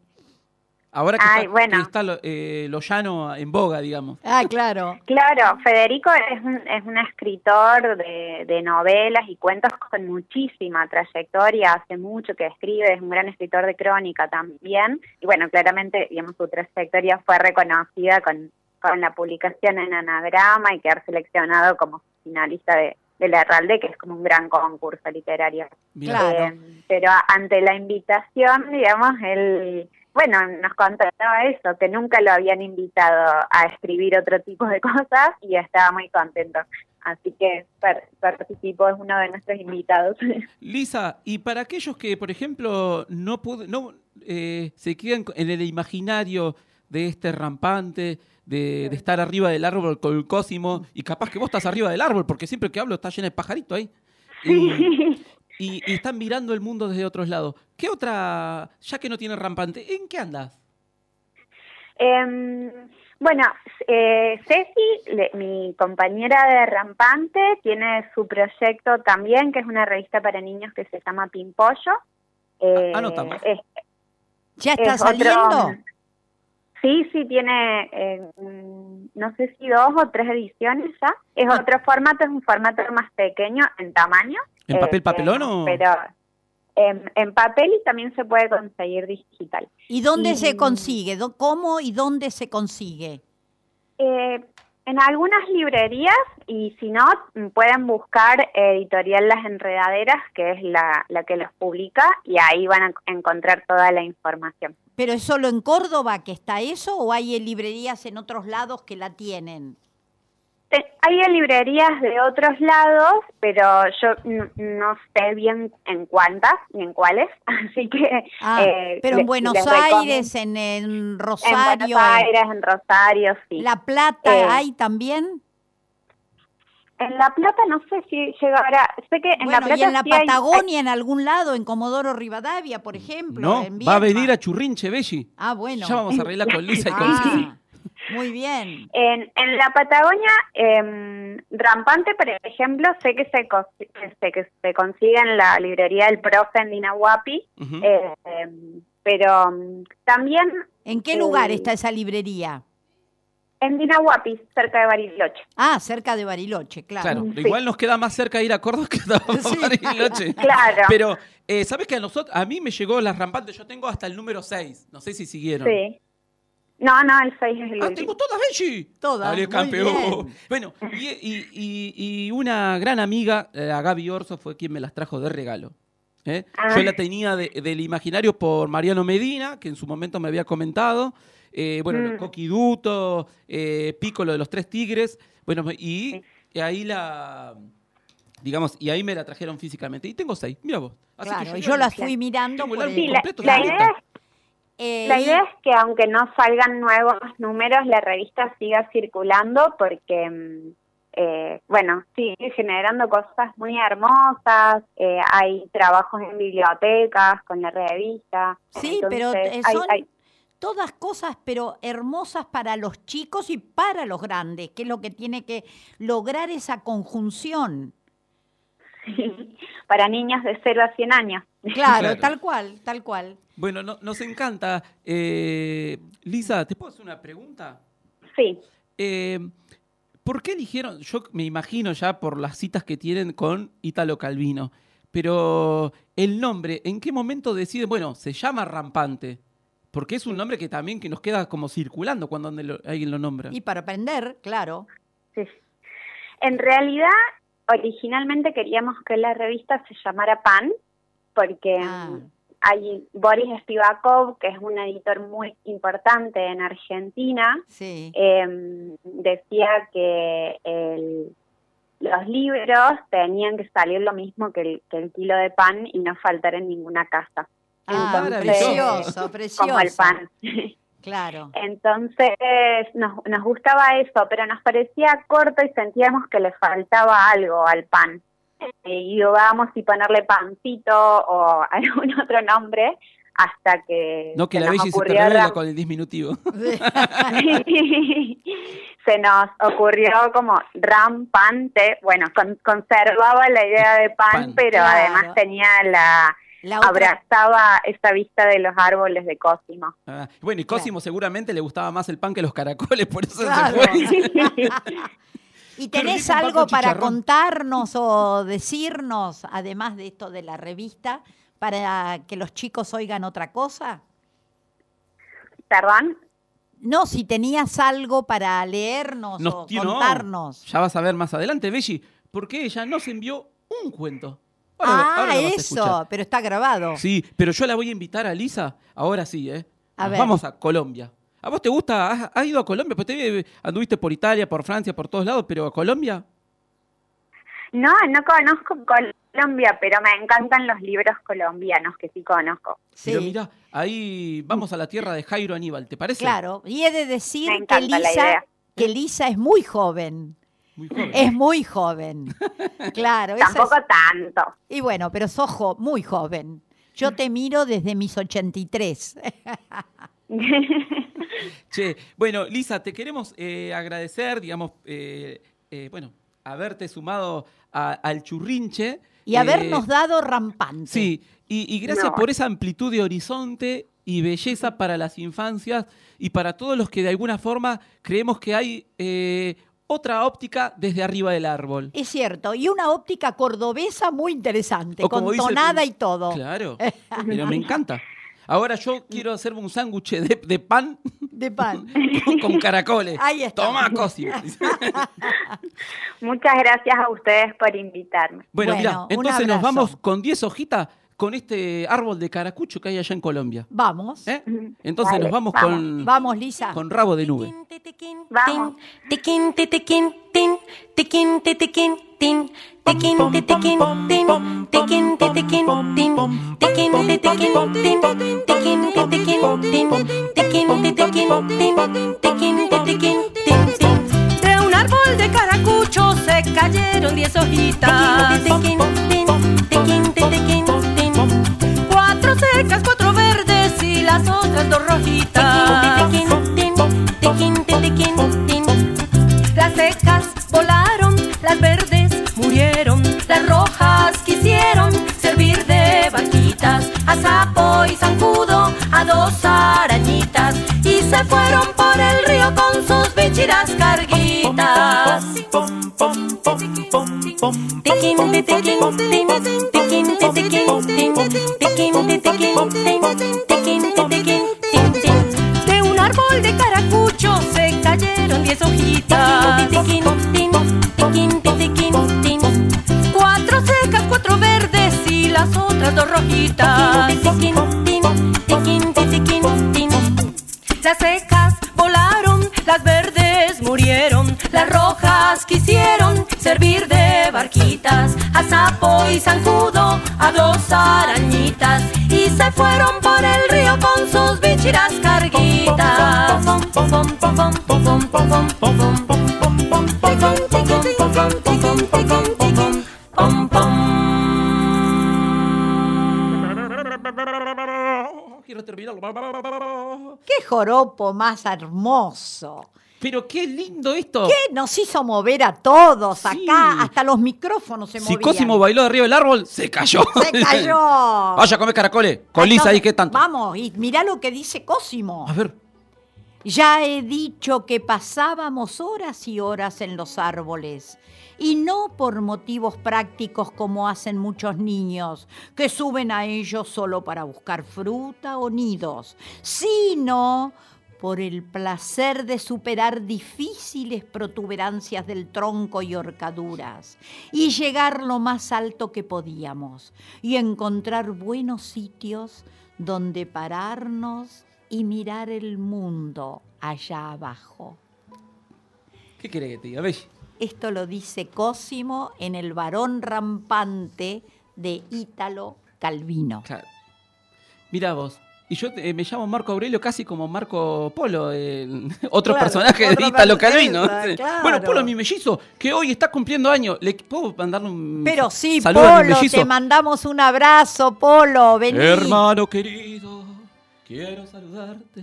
Speaker 2: Ahora que,
Speaker 6: Ay,
Speaker 2: está,
Speaker 6: bueno.
Speaker 2: que está lo, eh, lo llano en boga, digamos.
Speaker 1: Ah, claro.
Speaker 6: Claro, Federico es un, es un escritor de, de novelas y cuentos con muchísima trayectoria, hace mucho que escribe, es un gran escritor de crónica también, y bueno, claramente, digamos, su trayectoria fue reconocida con, con la publicación en Anagrama y quedar seleccionado como finalista de, de la Herralde, que es como un gran concurso literario.
Speaker 1: Claro.
Speaker 6: Eh, pero ante la invitación, digamos, él, bueno, nos contaba eso, que nunca lo habían invitado a escribir otro tipo de cosas y estaba muy contento. Así que par- participó, es uno de nuestros invitados.
Speaker 2: Lisa, y para aquellos que, por ejemplo, no, pud- no eh, se quedan en el imaginario de este rampante, de, de estar arriba del árbol con el Cosimo, y capaz que vos estás arriba del árbol, porque siempre que hablo está lleno de pajarito ahí. Y, y- y están mirando el mundo desde otros lados. ¿Qué otra, ya que no tiene rampante, en qué andas?
Speaker 6: Em, bueno, eh, Ceci, le- mi compañera de Rampante, tiene su proyecto también, que es una revista para niños que se llama Pimpollo. Eh,
Speaker 2: anotamos.
Speaker 6: es-
Speaker 1: ¿Ya está
Speaker 6: es otro-
Speaker 1: saliendo?
Speaker 6: Sí, sí, tiene, eh, mm, no sé si dos o tres ediciones ya. Es
Speaker 1: Ah.
Speaker 6: otro formato, es un formato más pequeño en tamaño.
Speaker 2: ¿En papel
Speaker 6: eh,
Speaker 2: papelón o...?
Speaker 6: Pero en, en papel y también se puede conseguir digital.
Speaker 1: ¿Y dónde
Speaker 6: y-
Speaker 1: se consigue? ¿Dó- ¿Cómo y dónde se consigue?
Speaker 6: Eh, en algunas librerías y si no, pueden buscar Editorial Las Enredaderas, que es la, la que los publica, y ahí van a encontrar toda la información.
Speaker 1: ¿Pero es solo en Córdoba que está eso o hay librerías en otros lados que la tienen?
Speaker 6: Hay librerías de otros lados, pero yo no sé bien en cuántas ni en cuáles, así que...
Speaker 1: Ah,
Speaker 6: eh,
Speaker 1: pero en Buenos Aires, en, en
Speaker 6: En
Speaker 1: Rosario,
Speaker 6: Buenos
Speaker 1: en
Speaker 6: Aires, en Rosario, sí.
Speaker 1: La Plata,
Speaker 6: Eh,
Speaker 1: ¿hay también?
Speaker 6: En La Plata no sé si llegará, sé que en La Plata
Speaker 1: y en la
Speaker 6: sí hay-
Speaker 1: Patagonia, en algún lado, en Comodoro Rivadavia, por ejemplo.
Speaker 2: No,
Speaker 1: en
Speaker 2: va a venir a Churrinche, Belli.
Speaker 1: Ah, bueno.
Speaker 2: Ya vamos a arreglar con Lisa y con
Speaker 1: Ah. Muy bien.
Speaker 6: En, en la Patagonia, em, rampante, por ejemplo, sé que se, cos- que se consigue en la librería del profe en Dinahuapi, eh, em, pero mm, también
Speaker 1: ¿En qué lugar
Speaker 6: Eh,
Speaker 1: está esa librería?
Speaker 6: en Dinahuapi, cerca de Bariloche.
Speaker 1: Ah, cerca de Bariloche, claro.
Speaker 2: Claro,
Speaker 6: Sí.
Speaker 2: igual nos queda más cerca ir a Córdoba que a
Speaker 1: Sí.
Speaker 2: Bariloche.
Speaker 6: Claro.
Speaker 2: Pero, eh, ¿sabes que a nosotros, a mí me llegó las rampantes? Yo tengo hasta el número 6. No sé si siguieron.
Speaker 6: Sí. No, no, el 6 es el
Speaker 2: Ah,
Speaker 6: último.
Speaker 2: tengo todas, Benji.
Speaker 1: Todas,
Speaker 2: Dale, campeón.
Speaker 1: bien.
Speaker 2: Bueno, y, y- y- y una gran amiga, eh, la Gaby Orso, fue quien me las trajo de regalo. ¿eh?
Speaker 6: Ah.
Speaker 2: Yo la tenía de- del imaginario por Mariano Medina, que en su momento me había comentado. Eh, bueno, los
Speaker 6: Mm.
Speaker 2: Coquiduto, eh, Piccolo de los Tres Tigres. Bueno, y, y ahí la. Digamos, y ahí me la trajeron físicamente. Y tengo seis, mira vos. Así que
Speaker 1: Claro, y
Speaker 2: ya
Speaker 1: yo las fui mirando por
Speaker 6: Sí,
Speaker 1: el-
Speaker 6: la,
Speaker 2: completo,
Speaker 6: la
Speaker 2: la
Speaker 6: idea
Speaker 2: lista.
Speaker 6: es
Speaker 1: Eh,
Speaker 6: La idea es que aunque no salgan nuevos números, la revista siga circulando porque, mm, eh, bueno, sigue generando cosas muy hermosas, eh, hay trabajos en bibliotecas con la revista.
Speaker 1: Sí, pero
Speaker 6: entonces
Speaker 1: eh,
Speaker 6: hay-
Speaker 1: son
Speaker 6: hay-
Speaker 1: todas cosas, pero hermosas para los chicos y para los grandes, que es lo que tiene que lograr esa conjunción.
Speaker 6: para niños de 0 a 100 años.
Speaker 1: Claro,
Speaker 2: Claro.
Speaker 1: tal cual, tal cual.
Speaker 2: Bueno, no- nos encanta. Eh, Lisa, ¿te puedo hacer una pregunta?
Speaker 6: Sí.
Speaker 2: Eh, ¿Por qué eligieron? Yo me imagino ya por las citas que tienen con Ítalo Calvino, pero el nombre, ¿en qué momento deciden? Bueno, se llama Rampante, porque es un nombre que también que nos queda como circulando cuando ande lo- alguien lo nombra.
Speaker 1: Y para aprender, claro.
Speaker 6: Sí. En realidad, originalmente queríamos que la revista se llamara Pan, porque
Speaker 1: Ah.
Speaker 6: Hay Boris Spivakov, que es un editor muy importante en Argentina,
Speaker 1: Sí.
Speaker 6: eh, decía que el- los libros tenían que salir lo mismo que el, que el kilo de pan y no faltar en ninguna casa.
Speaker 1: Ah,
Speaker 6: Entonces,
Speaker 1: precioso, precioso.
Speaker 6: Como el pan.
Speaker 1: Claro.
Speaker 6: Entonces nos, nos gustaba eso, pero nos parecía corto y sentíamos que le faltaba algo al pan. Eh, Y dudábamos si ponerle pancito o algún otro nombre hasta que
Speaker 2: no que
Speaker 6: se
Speaker 2: la
Speaker 6: nos
Speaker 2: se
Speaker 6: Ram-
Speaker 2: con el disminutivo.
Speaker 6: se nos ocurrió como rampante, bueno, con- conservaba la idea de pan,
Speaker 2: Pan.
Speaker 6: pero
Speaker 1: Claro.
Speaker 6: además tenía la,
Speaker 1: La otra,
Speaker 6: abrazaba esa vista de los árboles de Cosimo.
Speaker 2: Ah, bueno, y Cosimo seguramente le gustaba más el pan que los caracoles, por eso
Speaker 1: Claro.
Speaker 2: se fue.
Speaker 1: ¿Y tenés algo para
Speaker 2: chicharrón.
Speaker 1: contarnos o decirnos, además de esto de la revista, para que los chicos oigan otra cosa?
Speaker 6: Perdón,
Speaker 1: No, si tenías algo para leernos
Speaker 2: Nos-
Speaker 1: o
Speaker 2: tío, no.
Speaker 1: contarnos.
Speaker 2: Ya vas a ver más adelante, Belli, porque ella nos envió un cuento. Ahora-
Speaker 1: ah,
Speaker 2: ahora
Speaker 1: eso, pero está grabado.
Speaker 2: Sí, pero yo la voy a invitar a Lisa, ahora sí, ¿eh?
Speaker 1: A ver.
Speaker 2: Vamos a Colombia. ¿A vos te gusta? ¿Has, has ido a Colombia? Pues te vi- anduviste por Italia, por Francia, por todos lados, pero a Colombia.
Speaker 6: no, no conozco Colombia, pero me encantan los libros colombianos que sí conozco.
Speaker 1: Sí,
Speaker 2: Pero mira, ahí vamos a la tierra de Jairo Aníbal, ¿te parece?
Speaker 1: claro. Y he de decir que Lisa, que Lisa es muy joven.
Speaker 2: Muy joven.
Speaker 1: Es muy joven. Claro. es-
Speaker 6: Tampoco tanto.
Speaker 1: Y bueno, pero sos muy joven. Yo te miro desde mis 83.
Speaker 2: Che, bueno, Lisa, te queremos eh, agradecer, digamos, eh, eh, bueno, haberte sumado a- al churrinche.
Speaker 1: Y
Speaker 2: eh,
Speaker 1: habernos dado rampante.
Speaker 2: Sí, y, y gracias
Speaker 6: No.
Speaker 2: por esa amplitud de horizonte y belleza para las infancias y para todos los que de alguna forma creemos que hay eh, otra óptica desde arriba del árbol.
Speaker 1: Es cierto, y una óptica cordobesa muy interesante,
Speaker 2: O
Speaker 1: con
Speaker 2: dice-
Speaker 1: tonada y todo.
Speaker 2: Claro, pero me encanta. Ahora yo quiero hacerme un sándwich de, de pan
Speaker 1: De pan.
Speaker 2: con, con caracoles.
Speaker 1: Ahí está.
Speaker 2: Toma, Cosimo.
Speaker 6: Muchas gracias a ustedes por invitarme.
Speaker 2: Bueno,
Speaker 1: Bueno,
Speaker 2: mira, entonces nos vamos con 10 hojitas con este árbol de caracucho que hay allá en Colombia.
Speaker 1: Vamos.
Speaker 2: Entonces nos vamos, con.
Speaker 1: Vamos, Lisa.
Speaker 2: Con rabo de nube.
Speaker 6: Vamos.
Speaker 7: De un árbol de caracucho se cayeron diez hojitas. Las otras dos rojitas.
Speaker 8: titiquín,
Speaker 7: secas volaron, las verdes murieron, las rojas quisieron servir de barquitas a sapo y zancudo, a dos arañitas y se fueron por el río con sus bichiras carguitas. De un árbol de caracucho se cayeron diez hojitas. Cuatro secas, cuatro verdes y las otras dos rojitas. Las secas volaron, las verdes murieron. Las rojas quisieron servir de barquitas a sapo y zancudo, a dos arañitas y se fueron por el río con sus bichiras carguitas.
Speaker 1: ¡Qué joropo más hermoso!
Speaker 2: Pero qué lindo esto.
Speaker 1: ¿Qué nos hizo mover a todos
Speaker 2: Sí.
Speaker 1: acá? Hasta los micrófonos se
Speaker 2: Si
Speaker 1: movían.
Speaker 2: Cosimo bailó arriba del árbol, se cayó.
Speaker 1: Se cayó.
Speaker 2: Vaya a comer caracoles. Con Lisa ahí, ¿qué tanto?
Speaker 1: Vamos, y mirá lo que dice Cosimo.
Speaker 2: A ver.
Speaker 1: Ya he dicho que pasábamos horas y horas en los árboles, y no por motivos prácticos como hacen muchos niños, que suben a ellos solo para buscar fruta o nidos, sino por el placer de superar difíciles protuberancias del tronco y horcaduras, y llegar lo más alto que podíamos, y encontrar buenos sitios donde pararnos y mirar el mundo allá abajo.
Speaker 2: ¿Qué querés que te diga?
Speaker 1: Esto lo dice Cosimo en El varón rampante de Ítalo Calvino.
Speaker 2: Claro. Mira vos. Y yo eh, me llamo Marco Aurelio casi como Marco Polo, el- otro
Speaker 1: Claro,
Speaker 2: personaje de Italo Calvino.
Speaker 1: claro.
Speaker 2: Bueno, Polo, mi mellizo, que hoy está cumpliendo años. ¿Le puedo mandarle un
Speaker 1: Pero sí,
Speaker 2: saludo a mi
Speaker 1: Polo,
Speaker 2: mellizo?
Speaker 1: te mandamos un abrazo, Polo, vení.
Speaker 2: Hermano querido, quiero saludarte.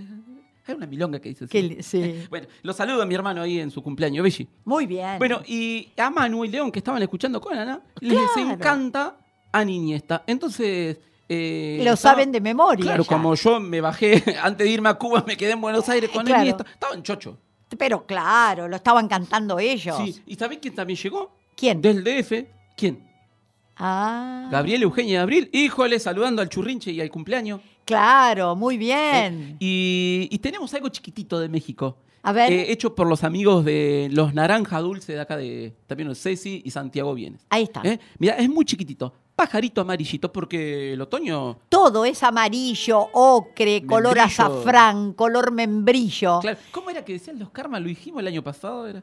Speaker 2: Hay una milonga que dice así.
Speaker 1: Li- sí.
Speaker 2: Bueno, lo saludo a mi hermano ahí en su cumpleaños, Belli.
Speaker 1: Muy bien.
Speaker 2: Bueno, y a Manu y León que estaban escuchando con Ana, les encanta a Niñesta. Entonces. Eh,
Speaker 1: Lo
Speaker 2: estaba-
Speaker 1: saben de memoria.
Speaker 2: Claro,
Speaker 1: ya.
Speaker 2: como yo me bajé antes de irme a Cuba, me quedé en Buenos Aires con
Speaker 1: Claro.
Speaker 2: Iniesta. Estaba en Chocho.
Speaker 1: Pero claro, lo estaban cantando ellos.
Speaker 2: Sí. ¿Y sabés quién también llegó?
Speaker 1: ¿Quién?
Speaker 2: Del DF. ¿Quién?
Speaker 1: Ah,
Speaker 2: Gabriel Eugenia Abril. Híjole, saludando al churrinche y al cumpleaños.
Speaker 1: claro, muy bien.
Speaker 2: Y, y tenemos algo chiquitito de México.
Speaker 1: A ver.
Speaker 2: eh, hecho por los amigos de los Naranja Dulce de acá de también Ceci y Santiago Bienes.
Speaker 1: Ahí está.
Speaker 2: ¿Eh? Mira, es muy chiquitito. Pajarito amarillito, porque el otoño.
Speaker 1: Todo es amarillo, ocre, color azafrán, color membrillo.
Speaker 2: Claro, ¿Cómo era que decían los karmas? Lo dijimos el año pasado. Era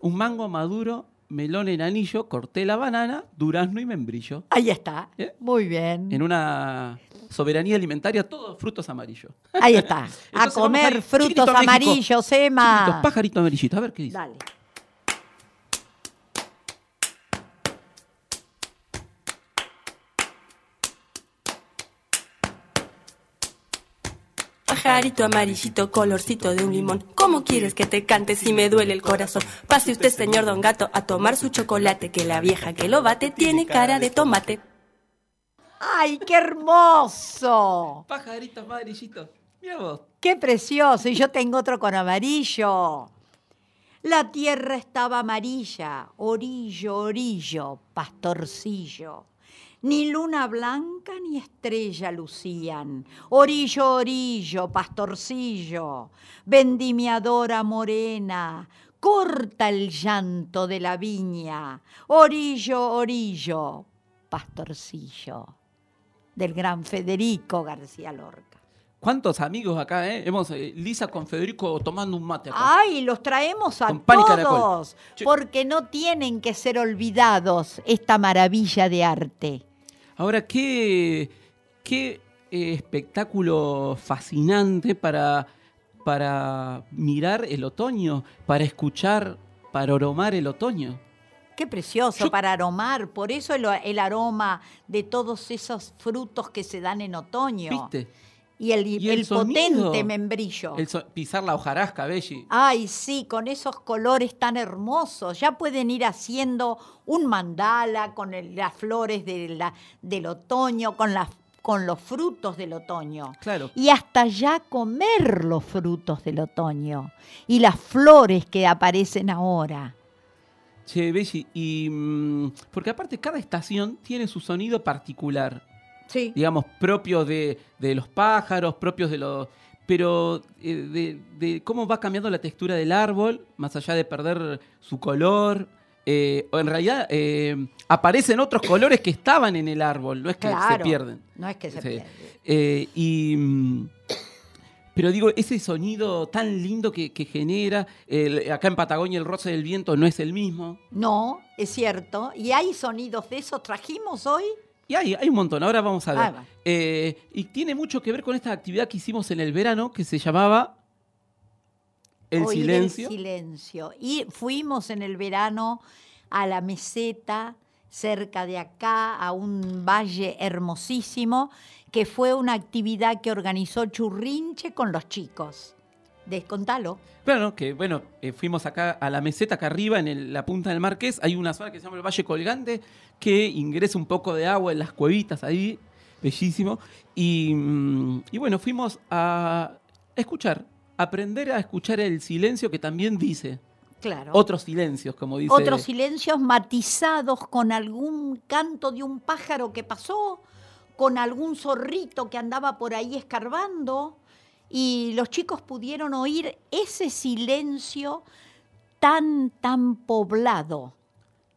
Speaker 2: un mango maduro, melón en anillo, corté la banana, durazno y membrillo.
Speaker 1: Ahí está.
Speaker 2: ¿Eh?
Speaker 1: Muy bien.
Speaker 2: En una soberanía alimentaria, todos frutos amarillos.
Speaker 1: Ahí está. A
Speaker 2: Entonces
Speaker 1: comer frutos
Speaker 2: a
Speaker 1: amarillos, Emma.
Speaker 2: Chiquititos, pajarito amarillito. A ver qué dice.
Speaker 1: Dale.
Speaker 9: Pajarito amarillito, colorcito de un limón. ¿Cómo quieres que te cante si me duele el corazón? Pase usted, señor Don Gato, a tomar su chocolate, que la vieja que lo bate tiene cara de tomate.
Speaker 1: ¡Ay, qué hermoso!
Speaker 2: Pajaritos amarillitos. Mira vos.
Speaker 1: ¡Qué precioso! Y yo tengo otro con amarillo. La tierra estaba amarilla, orillo, orillo, pastorcillo. Ni luna blanca ni estrella lucían. Orillo, orillo, pastorcillo. Vendimiadora morena, corta el llanto de la viña. Orillo, orillo, pastorcillo. Del gran Federico García Lorca.
Speaker 2: ¿Cuántos amigos acá, eh? Hemos, eh, Lisa con Federico tomando un mate acá.
Speaker 1: Ay, los traemos a
Speaker 2: Con
Speaker 1: todos, porque no tienen que ser olvidados esta maravilla de arte.
Speaker 2: Ahora, qué, qué eh, espectáculo fascinante para, para mirar el otoño, para escuchar, para aromar el otoño.
Speaker 1: Qué precioso
Speaker 2: Yo-
Speaker 1: para aromar, por eso el, el aroma de todos esos frutos que se dan en otoño.
Speaker 2: ¿Viste?
Speaker 1: Y el,
Speaker 2: Y
Speaker 1: el
Speaker 2: el sonido.
Speaker 1: potente membrillo.
Speaker 2: El so- pisar la hojarasca, Belli.
Speaker 1: Ay, sí, con esos colores tan hermosos. Ya pueden ir haciendo un mandala con el- las flores de la- del otoño, con, las, con los frutos del otoño.
Speaker 2: Claro.
Speaker 1: Y hasta ya comer los frutos del otoño y las flores que aparecen ahora.
Speaker 2: Che, Belli, y. mm, porque aparte, cada estación tiene su sonido particular.
Speaker 1: Sí.
Speaker 2: digamos, propios de, de los pájaros, propios de los... Pero eh, de, de cómo va cambiando la textura del árbol, más allá de perder su color, eh, o en realidad eh, aparecen otros colores que estaban en el árbol, no es que se pierden.
Speaker 1: No es que se
Speaker 2: Sí.
Speaker 1: pierde.
Speaker 2: Eh, y, pero digo, ese sonido tan lindo que, que genera, el- acá en Patagonia el roce del viento no es el mismo.
Speaker 1: No, es cierto. ¿Y hay sonidos de esos trajimos hoy?
Speaker 2: Y hay, hay un montón, ahora vamos a ver.
Speaker 1: Ah, va.
Speaker 2: Eh, y tiene mucho que ver con esta actividad que hicimos en el verano que se llamaba El
Speaker 1: Oír
Speaker 2: Silencio.
Speaker 1: El silencio. Y fuimos en el verano a la meseta, cerca de acá, a un valle hermosísimo, que fue una actividad que organizó Churrinche con los chicos. Descontalo.
Speaker 2: Claro, que bueno, eh, fuimos acá a la meseta, acá arriba, en el- la punta del Marqués. Hay una zona que se llama el Valle Colgante, que ingresa un poco de agua en las cuevitas ahí, bellísimo. Y, mm, y bueno, fuimos a escuchar, aprender a escuchar el silencio que también dice.
Speaker 1: Claro.
Speaker 2: Otros silencios, como dice.
Speaker 1: Otros silencios matizados con algún canto de un pájaro que pasó, con algún zorrito que andaba por ahí escarbando, y los chicos pudieron oír ese silencio tan, tan poblado.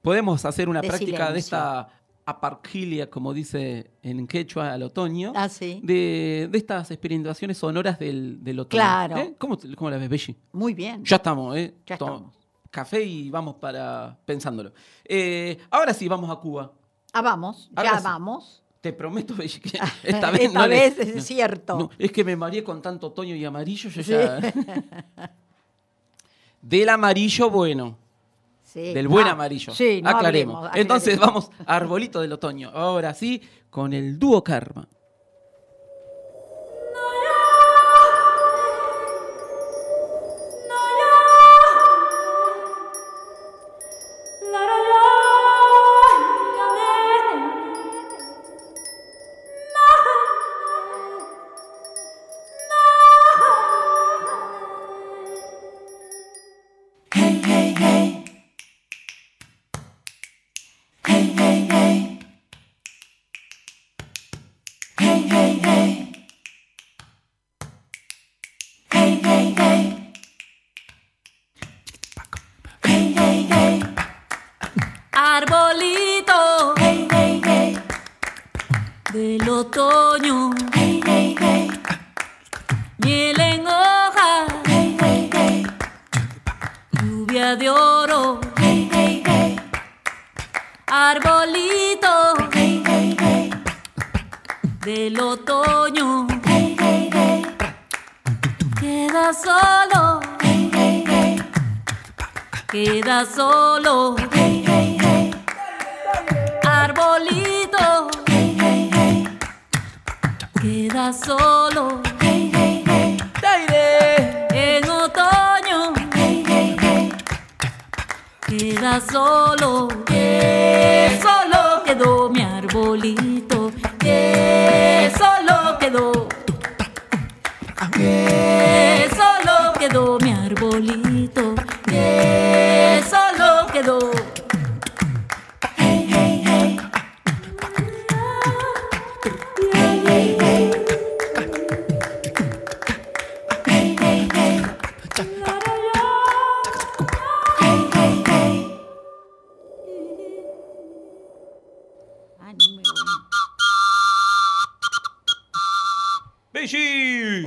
Speaker 2: Podemos hacer una
Speaker 1: de
Speaker 2: práctica de esta aparquilia, como dice en quechua al otoño,
Speaker 1: Ah, sí.
Speaker 2: de, de estas experimentaciones sonoras del, del otoño.
Speaker 1: Claro.
Speaker 2: ¿Eh? ¿Cómo, cómo la ves, Belli?
Speaker 1: Muy bien.
Speaker 2: Ya estamos, ¿eh?
Speaker 1: Ya estamos.
Speaker 2: Café y vamos para pensándolo. Eh, ahora sí, vamos a Cuba.
Speaker 1: Ah, vamos,
Speaker 2: Ahora
Speaker 1: ya
Speaker 2: sí.
Speaker 1: vamos.
Speaker 2: Te prometo, que esta vez
Speaker 1: Esta
Speaker 2: no le-
Speaker 1: vez es
Speaker 2: no,
Speaker 1: cierto.
Speaker 2: no, es que me mareé con tanto otoño y amarillo, yo
Speaker 1: Sí.
Speaker 2: ya... Del amarillo bueno.
Speaker 1: Sí.
Speaker 2: Del buen
Speaker 1: Ah,
Speaker 2: amarillo.
Speaker 1: Sí, no
Speaker 2: aclaremos.
Speaker 1: hablemos,
Speaker 2: Entonces
Speaker 1: aclaremos.
Speaker 2: vamos Arbolito del Otoño. Ahora sí, con el dúo Karma.
Speaker 7: Solo. Arbolito. Queda solo. En otoño. Queda solo. Que solo quedó mi arbolito. Que solo quedó. Que solo quedó mi arbolito que solo quedó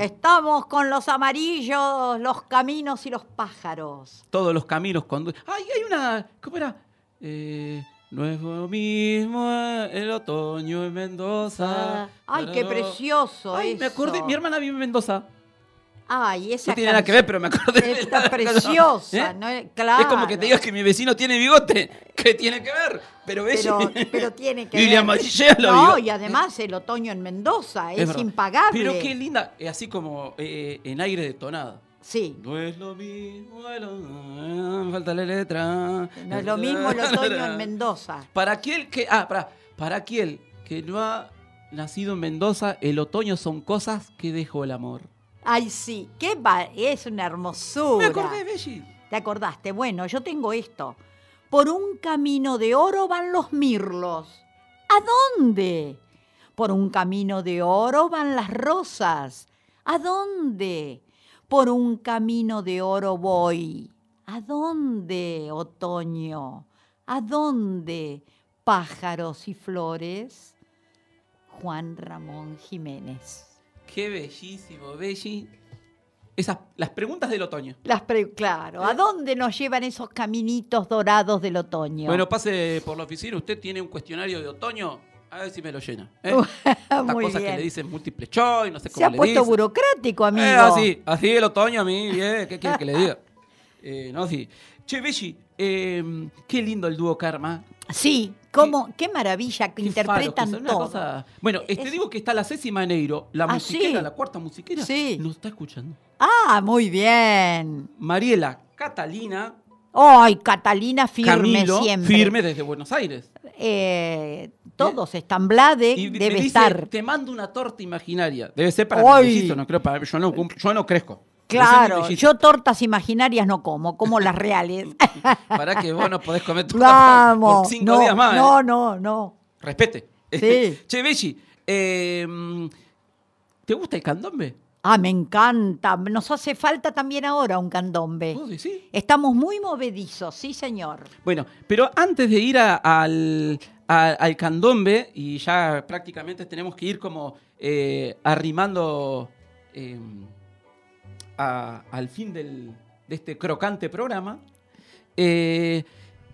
Speaker 1: Estamos con los amarillos, los caminos y los pájaros.
Speaker 2: Todos los caminos conducen. ¡Ay, hay una! ¿Cómo era? Eh, no es lo mismo el otoño en Mendoza.
Speaker 1: Ay, qué precioso
Speaker 2: Ay, me
Speaker 1: eso.
Speaker 2: acordé, mi hermana vive en Mendoza.
Speaker 1: Ay, esa
Speaker 2: No tiene nada que ver, pero me acordé de
Speaker 1: Está
Speaker 2: la-
Speaker 1: preciosa,
Speaker 2: ¿Eh?
Speaker 1: ¿no?
Speaker 2: Es
Speaker 1: Claro.
Speaker 2: como que te digas que mi vecino tiene bigote. ¿Qué tiene que ver? Pero.
Speaker 1: Pero, pero tiene que
Speaker 2: Y
Speaker 1: ver.
Speaker 2: los
Speaker 1: No, y además el otoño en Mendoza es, impagable.
Speaker 2: Pero qué linda, eh, así como eh, en aire de tonada.
Speaker 1: Sí.
Speaker 2: No es lo mismo, el falta la letra.
Speaker 1: No es lo mismo el otoño en Mendoza.
Speaker 2: Para aquel que, ah, para, para aquel que no ha nacido en Mendoza, el otoño son cosas que dejó el amor.
Speaker 1: Ay, sí, qué va- es una hermosura.
Speaker 2: Me acordé, Belli.
Speaker 1: ¿Te acordaste? Bueno, yo tengo esto. Por un camino de oro van los mirlos. ¿A dónde? Por un camino de oro van las rosas. ¿A dónde? Por un camino de oro voy. ¿A dónde, otoño? ¿A dónde, pájaros y flores? Juan Ramón Jiménez.
Speaker 2: Qué bellísimo, Belli. Esas, las preguntas del otoño.
Speaker 1: Las pre- claro, ¿a dónde nos llevan esos caminitos dorados del otoño?
Speaker 2: Bueno, pase por la oficina. Usted tiene un cuestionario de otoño. A ver si me lo llena. ¿eh?
Speaker 1: Muy
Speaker 2: cosas que le dicen múltiple choice, no sé cómo
Speaker 1: Se ha
Speaker 2: le
Speaker 1: puesto
Speaker 2: dicen.
Speaker 1: burocrático, amigo.
Speaker 2: Eh, así, así el otoño a mí, bien, ¿qué quiere que le diga? Eh, no, sí. Che, Belli, eh, qué lindo el dúo Karma.
Speaker 1: Sí, cómo, qué maravilla que
Speaker 2: Qué
Speaker 1: interpretan todo.
Speaker 2: cosa- Bueno, te
Speaker 1: Es-
Speaker 2: digo que está la Ceci Maneiro, la
Speaker 1: Ah,
Speaker 2: musiquera,
Speaker 1: sí.
Speaker 2: la cuarta musiquera,
Speaker 1: Sí.
Speaker 2: nos está escuchando.
Speaker 1: Ah, muy bien.
Speaker 2: Mariela Catalina
Speaker 1: Ay, Catalina firme
Speaker 2: Camilo,
Speaker 1: siempre.
Speaker 2: firme desde Buenos Aires.
Speaker 1: Eh, todos están Blade,
Speaker 2: Y me
Speaker 1: debe
Speaker 2: dice,
Speaker 1: estar.
Speaker 2: te mando una torta imaginaria. Debe ser para
Speaker 1: Ay.
Speaker 2: mi no creo para yo no, yo no crezco.
Speaker 1: Claro, yo tortas imaginarias no como, como las reales.
Speaker 2: Para que vos no podés comer tu
Speaker 1: Vamos.
Speaker 2: por cinco
Speaker 1: no,
Speaker 2: días más. ¿eh?
Speaker 1: no, no, no.
Speaker 2: Respete.
Speaker 1: Sí.
Speaker 2: che, Belli, eh, ¿te gusta el candombe?
Speaker 1: Ah, me encanta. Nos hace falta también ahora un candombe.
Speaker 2: ¿Vos decís?
Speaker 1: Estamos muy movedizos, sí, señor.
Speaker 2: Bueno, pero antes de ir a- al, a- al candombe, y ya prácticamente tenemos que ir como eh, arrimando eh, a- al fin del- de este crocante programa, eh,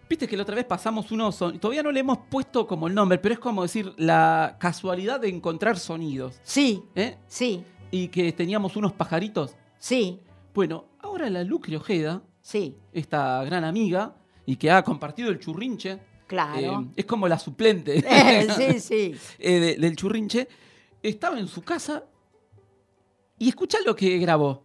Speaker 2: viste que la otra vez pasamos unos son- todavía no le hemos puesto como el nombre, pero es como decir la casualidad de encontrar sonidos.
Speaker 1: Sí,
Speaker 2: ¿eh?
Speaker 1: sí,
Speaker 2: Y que teníamos unos pajaritos.
Speaker 1: sí,
Speaker 2: Bueno, ahora la Lucre Ojeda,
Speaker 1: sí,
Speaker 2: esta gran amiga, y que ha compartido el churrinche,
Speaker 1: claro.
Speaker 2: eh, es como la suplente
Speaker 1: Eh, sí, sí.
Speaker 2: de- del churrinche, estaba en su casa y escucha lo que grabó.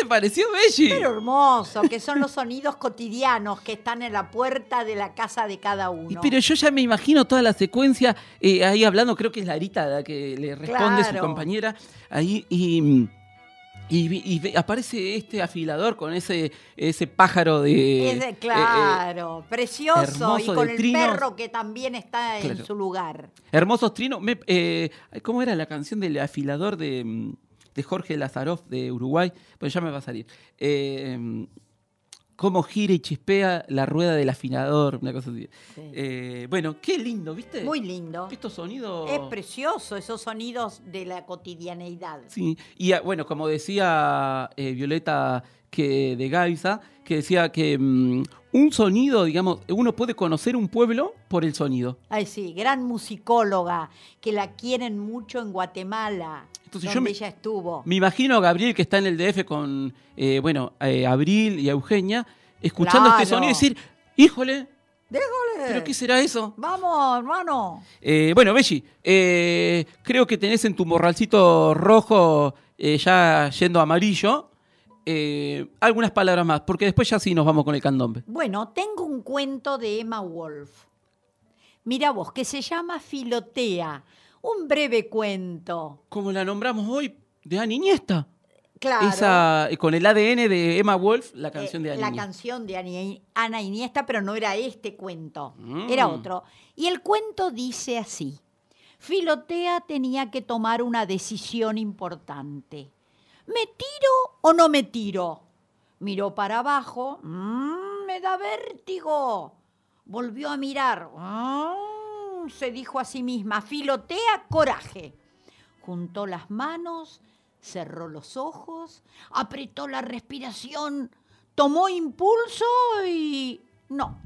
Speaker 2: te pareció, Belli?
Speaker 1: Pero hermoso, que son los sonidos cotidianos que están en la puerta de la casa de cada
Speaker 2: Y
Speaker 1: uno.
Speaker 2: Pero yo ya me imagino toda la secuencia eh, ahí hablando, creo que es Larita la que le responde su
Speaker 1: Claro.
Speaker 2: compañera ahí y, aparece este afilador con ese, ese pájaro de... Eh, eh,
Speaker 1: claro, precioso y con el
Speaker 2: trinos.
Speaker 1: perro que también está en su lugar.
Speaker 2: hermosos trinos. Me- eh, ¿Cómo era la canción del afilador de, mm, de Jorge Lazaroff de Uruguay? Pues ya me va a salir. Eh, cómo gira y chispea la rueda del afilador, una cosa así.
Speaker 1: Sí.
Speaker 2: Eh, bueno, qué lindo, ¿viste?
Speaker 1: Muy lindo.
Speaker 2: Estos sonidos...
Speaker 1: Es precioso esos sonidos de la cotidianeidad.
Speaker 2: Sí, y ah, bueno, como decía eh, Violeta que de Gaisa, que decía que mm, un sonido, digamos, uno puede conocer un pueblo por el sonido.
Speaker 1: Ay, sí, gran musicóloga, que la quieren mucho en Guatemala,
Speaker 2: Entonces yo me-
Speaker 1: ella estuvo.
Speaker 2: Me imagino a Gabriel que está en el DF con, eh, bueno, eh, Abril y Eugenia, escuchando este sonido y decir, híjole,
Speaker 1: Déjole.
Speaker 2: ¿pero qué será eso?
Speaker 1: Vamos, hermano.
Speaker 2: Eh, bueno, Belli, creo que tenés en tu morralcito rojo ya yendo amarillo algunas palabras más, porque después ya sí nos vamos con el candombe.
Speaker 1: Bueno, tengo un cuento de Emma Wolf. Mira vos, que se llama Filotea. Un breve cuento.
Speaker 2: Como la nombramos hoy, de Ana Iniesta.
Speaker 1: Claro.
Speaker 2: Esa, eh, con el ADN de Emma Wolf, la canción de
Speaker 1: Eh,
Speaker 2: Ana
Speaker 1: La
Speaker 2: Iniesta.
Speaker 1: canción de Ani- Ana Iniesta, pero no era este cuento,
Speaker 2: Mm.
Speaker 1: era otro. Y el cuento dice así. Filotea tenía que tomar una decisión importante. ¿Me tiro o no me tiro? Miró para abajo. "Mm, me da vértigo. Volvió a mirar. Se dijo a sí misma, filotea coraje. Juntó las manos, cerró los ojos, apretó la respiración, tomó impulso y... No,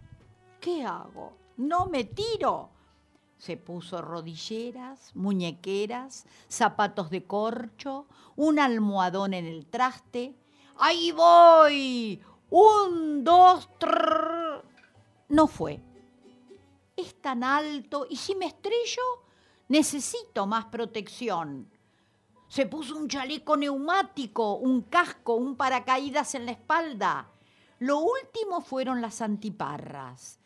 Speaker 1: ¿qué hago? No me tiro. Se puso rodilleras, muñequeras, zapatos de corcho, un almohadón en el traste. ¡Ahí voy! Un, dos, trrr. No fue. Es tan alto y si me estrello, necesito más protección. Se puso un chaleco neumático, un casco, un paracaídas en la espalda. Lo último fueron las antiparras.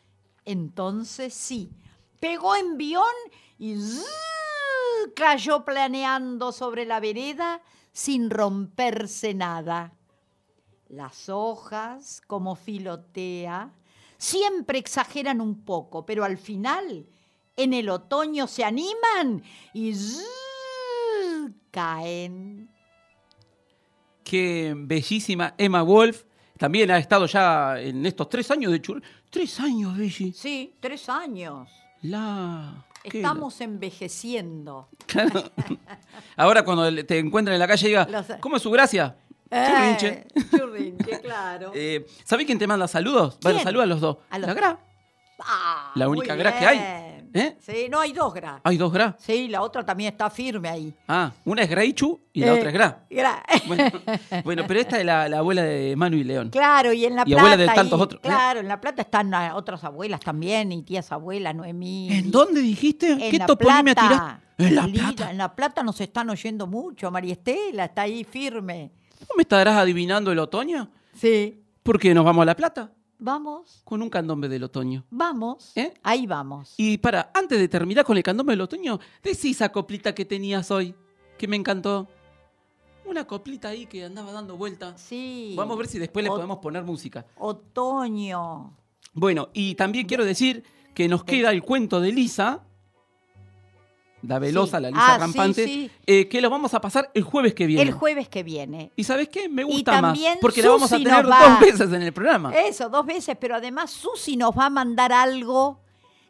Speaker 1: Entonces sí, pegó envión y ¡zzzz! cayó planeando sobre la vereda sin romperse nada. Las hojas, como filotea, siempre exageran un poco, pero al final, en el otoño se animan y caen.
Speaker 2: Qué bellísima Emma Wolf. También ha estado ya en estos tres años de chur. Tres años, Belli.
Speaker 1: Sí, tres años.
Speaker 2: La.
Speaker 1: Estamos envejeciendo.
Speaker 2: Claro. Ahora cuando te encuentran en la calle diga,
Speaker 1: Los-
Speaker 2: ¿cómo es su gracia? Churrinche.
Speaker 1: Eh, churrinche, claro.
Speaker 2: Eh, ¿Sabés quién te manda saludos? Bueno,
Speaker 1: ¿Quién?
Speaker 2: saluda a los dos.
Speaker 1: A los-
Speaker 2: La Gra.
Speaker 1: Ah,
Speaker 2: La única gra que hay. ¿Eh?
Speaker 1: Sí, no hay dos gra.
Speaker 2: Hay dos Gra.
Speaker 1: Sí, la otra también está firme ahí.
Speaker 2: Ah, una es Graichu y la
Speaker 1: Eh,
Speaker 2: otra es Gra.
Speaker 1: gra.
Speaker 2: Bueno, bueno, pero esta es la, la abuela de Manu y León.
Speaker 1: Claro, y en La
Speaker 2: Y
Speaker 1: Plata.
Speaker 2: abuela de tantos otros.
Speaker 1: Claro, en La Plata están otras abuelas también, y tías abuelas, Noemí.
Speaker 2: ¿En dónde dijiste?
Speaker 1: En
Speaker 2: ¿Qué
Speaker 1: La
Speaker 2: toponimia
Speaker 1: Plata.
Speaker 2: En La Plata.
Speaker 1: En La Plata nos están oyendo mucho. María Estela está ahí firme.
Speaker 2: ¿No me estarás adivinando el otoño?
Speaker 1: Sí.
Speaker 2: Porque nos vamos a La Plata
Speaker 1: Vamos,
Speaker 2: con un candombe del otoño.
Speaker 1: vamos.
Speaker 2: ¿Eh?
Speaker 1: Ahí vamos.
Speaker 2: Y para, antes de terminar con el candombe del otoño, decí esa coplita que tenías hoy, que me encantó. Una coplita ahí que andaba dando vueltas.
Speaker 1: Sí.
Speaker 2: Vamos a ver si después le podemos poner música.
Speaker 1: Otoño.
Speaker 2: Bueno, y también quiero decir que nos queda el cuento de Lisa, la velosa,
Speaker 1: Sí.
Speaker 2: la Lisa
Speaker 1: Ah,
Speaker 2: rampante,
Speaker 1: sí, sí.
Speaker 2: eh, que lo vamos a pasar el jueves que viene.
Speaker 1: El jueves que viene.
Speaker 2: ¿Y sabes qué? Me gusta más, porque la vamos a
Speaker 1: Susi
Speaker 2: tener dos veces en el programa.
Speaker 1: Eso, dos veces, pero además Susi nos va a mandar algo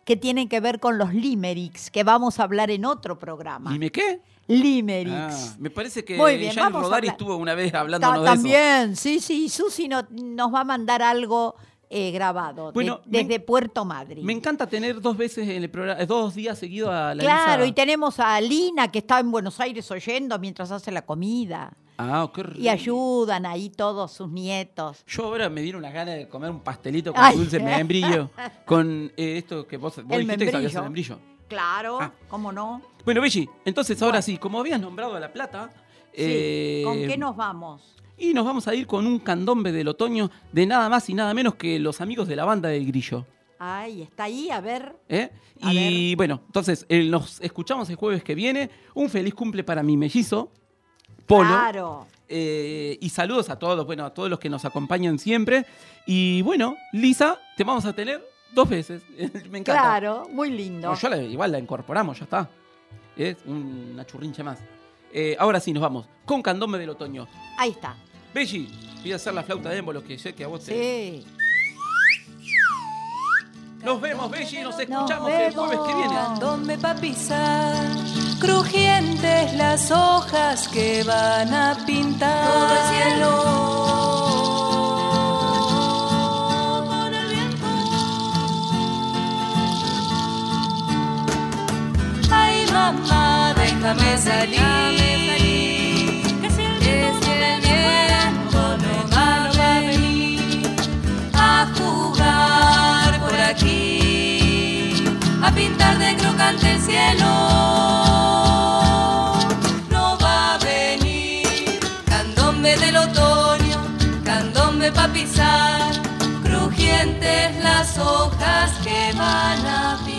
Speaker 1: que tiene que ver con los limericks, que vamos a hablar en otro programa.
Speaker 2: ¿Y me qué?
Speaker 1: Limericks.
Speaker 2: Ah, me parece que
Speaker 1: Muy bien,
Speaker 2: Rodari estuvo una vez hablándonos de eso.
Speaker 1: también, sí, sí, Susi no- nos va a mandar algo eh, grabado de-
Speaker 2: Bueno, me-
Speaker 1: desde Puerto Madryn.
Speaker 2: Me encanta tener dos veces en el programa, dos días seguidos a la
Speaker 1: Claro,
Speaker 2: Lisa.
Speaker 1: y tenemos a Lina que está en Buenos Aires oyendo mientras hace la comida.
Speaker 2: Ah, qué rico.
Speaker 1: Y ayudan ahí todos sus nietos.
Speaker 2: Yo ahora me dieron unas ganas de comer un pastelito con
Speaker 1: Ay.
Speaker 2: dulce membrillo. con eh, esto que vos, vos
Speaker 1: El
Speaker 2: dijiste que sabías
Speaker 1: membrillo.
Speaker 2: el membrillo.
Speaker 1: Claro,
Speaker 2: Ah.
Speaker 1: ¿cómo no?
Speaker 2: Bueno, Belli, entonces ahora sí, como habías nombrado a La Plata,
Speaker 1: Sí.
Speaker 2: eh,
Speaker 1: ¿Con qué nos vamos?
Speaker 2: Y nos vamos a ir con un candombe del otoño de nada más y nada menos que los amigos de la banda del Grillo.
Speaker 1: Ay, está ahí, a ver.
Speaker 2: ¿eh?
Speaker 1: A
Speaker 2: Y bueno, entonces eh, nos escuchamos el jueves que viene. Un feliz cumple para mi mellizo, Polo.
Speaker 1: Claro.
Speaker 2: Eh, y saludos a todos, bueno, a todos los que nos acompañan siempre. Y bueno, Lisa, te vamos a tener dos veces. Me encanta.
Speaker 1: Claro, muy lindo.
Speaker 2: No, yo la- igual la incorporamos, ya está. Es una churrincha más. Eh, ahora sí, nos vamos con Candombe del Otoño.
Speaker 1: Ahí está.
Speaker 2: Belli, voy a hacer la flauta de émbolo que sé que a vos te...
Speaker 1: Sí.
Speaker 2: Nos vemos, Belli, nos
Speaker 1: Nos
Speaker 2: escuchamos el
Speaker 1: vemos.
Speaker 2: jueves que viene.
Speaker 7: Pa' pisar, crujientes las hojas que van a pintar todo el cielo. Con el viento. Ay mamá, déjame salir, a pintar de crocante el cielo. No va a venir candombe del otoño, candombe pa' pisar, crujientes las hojas que van a pisar.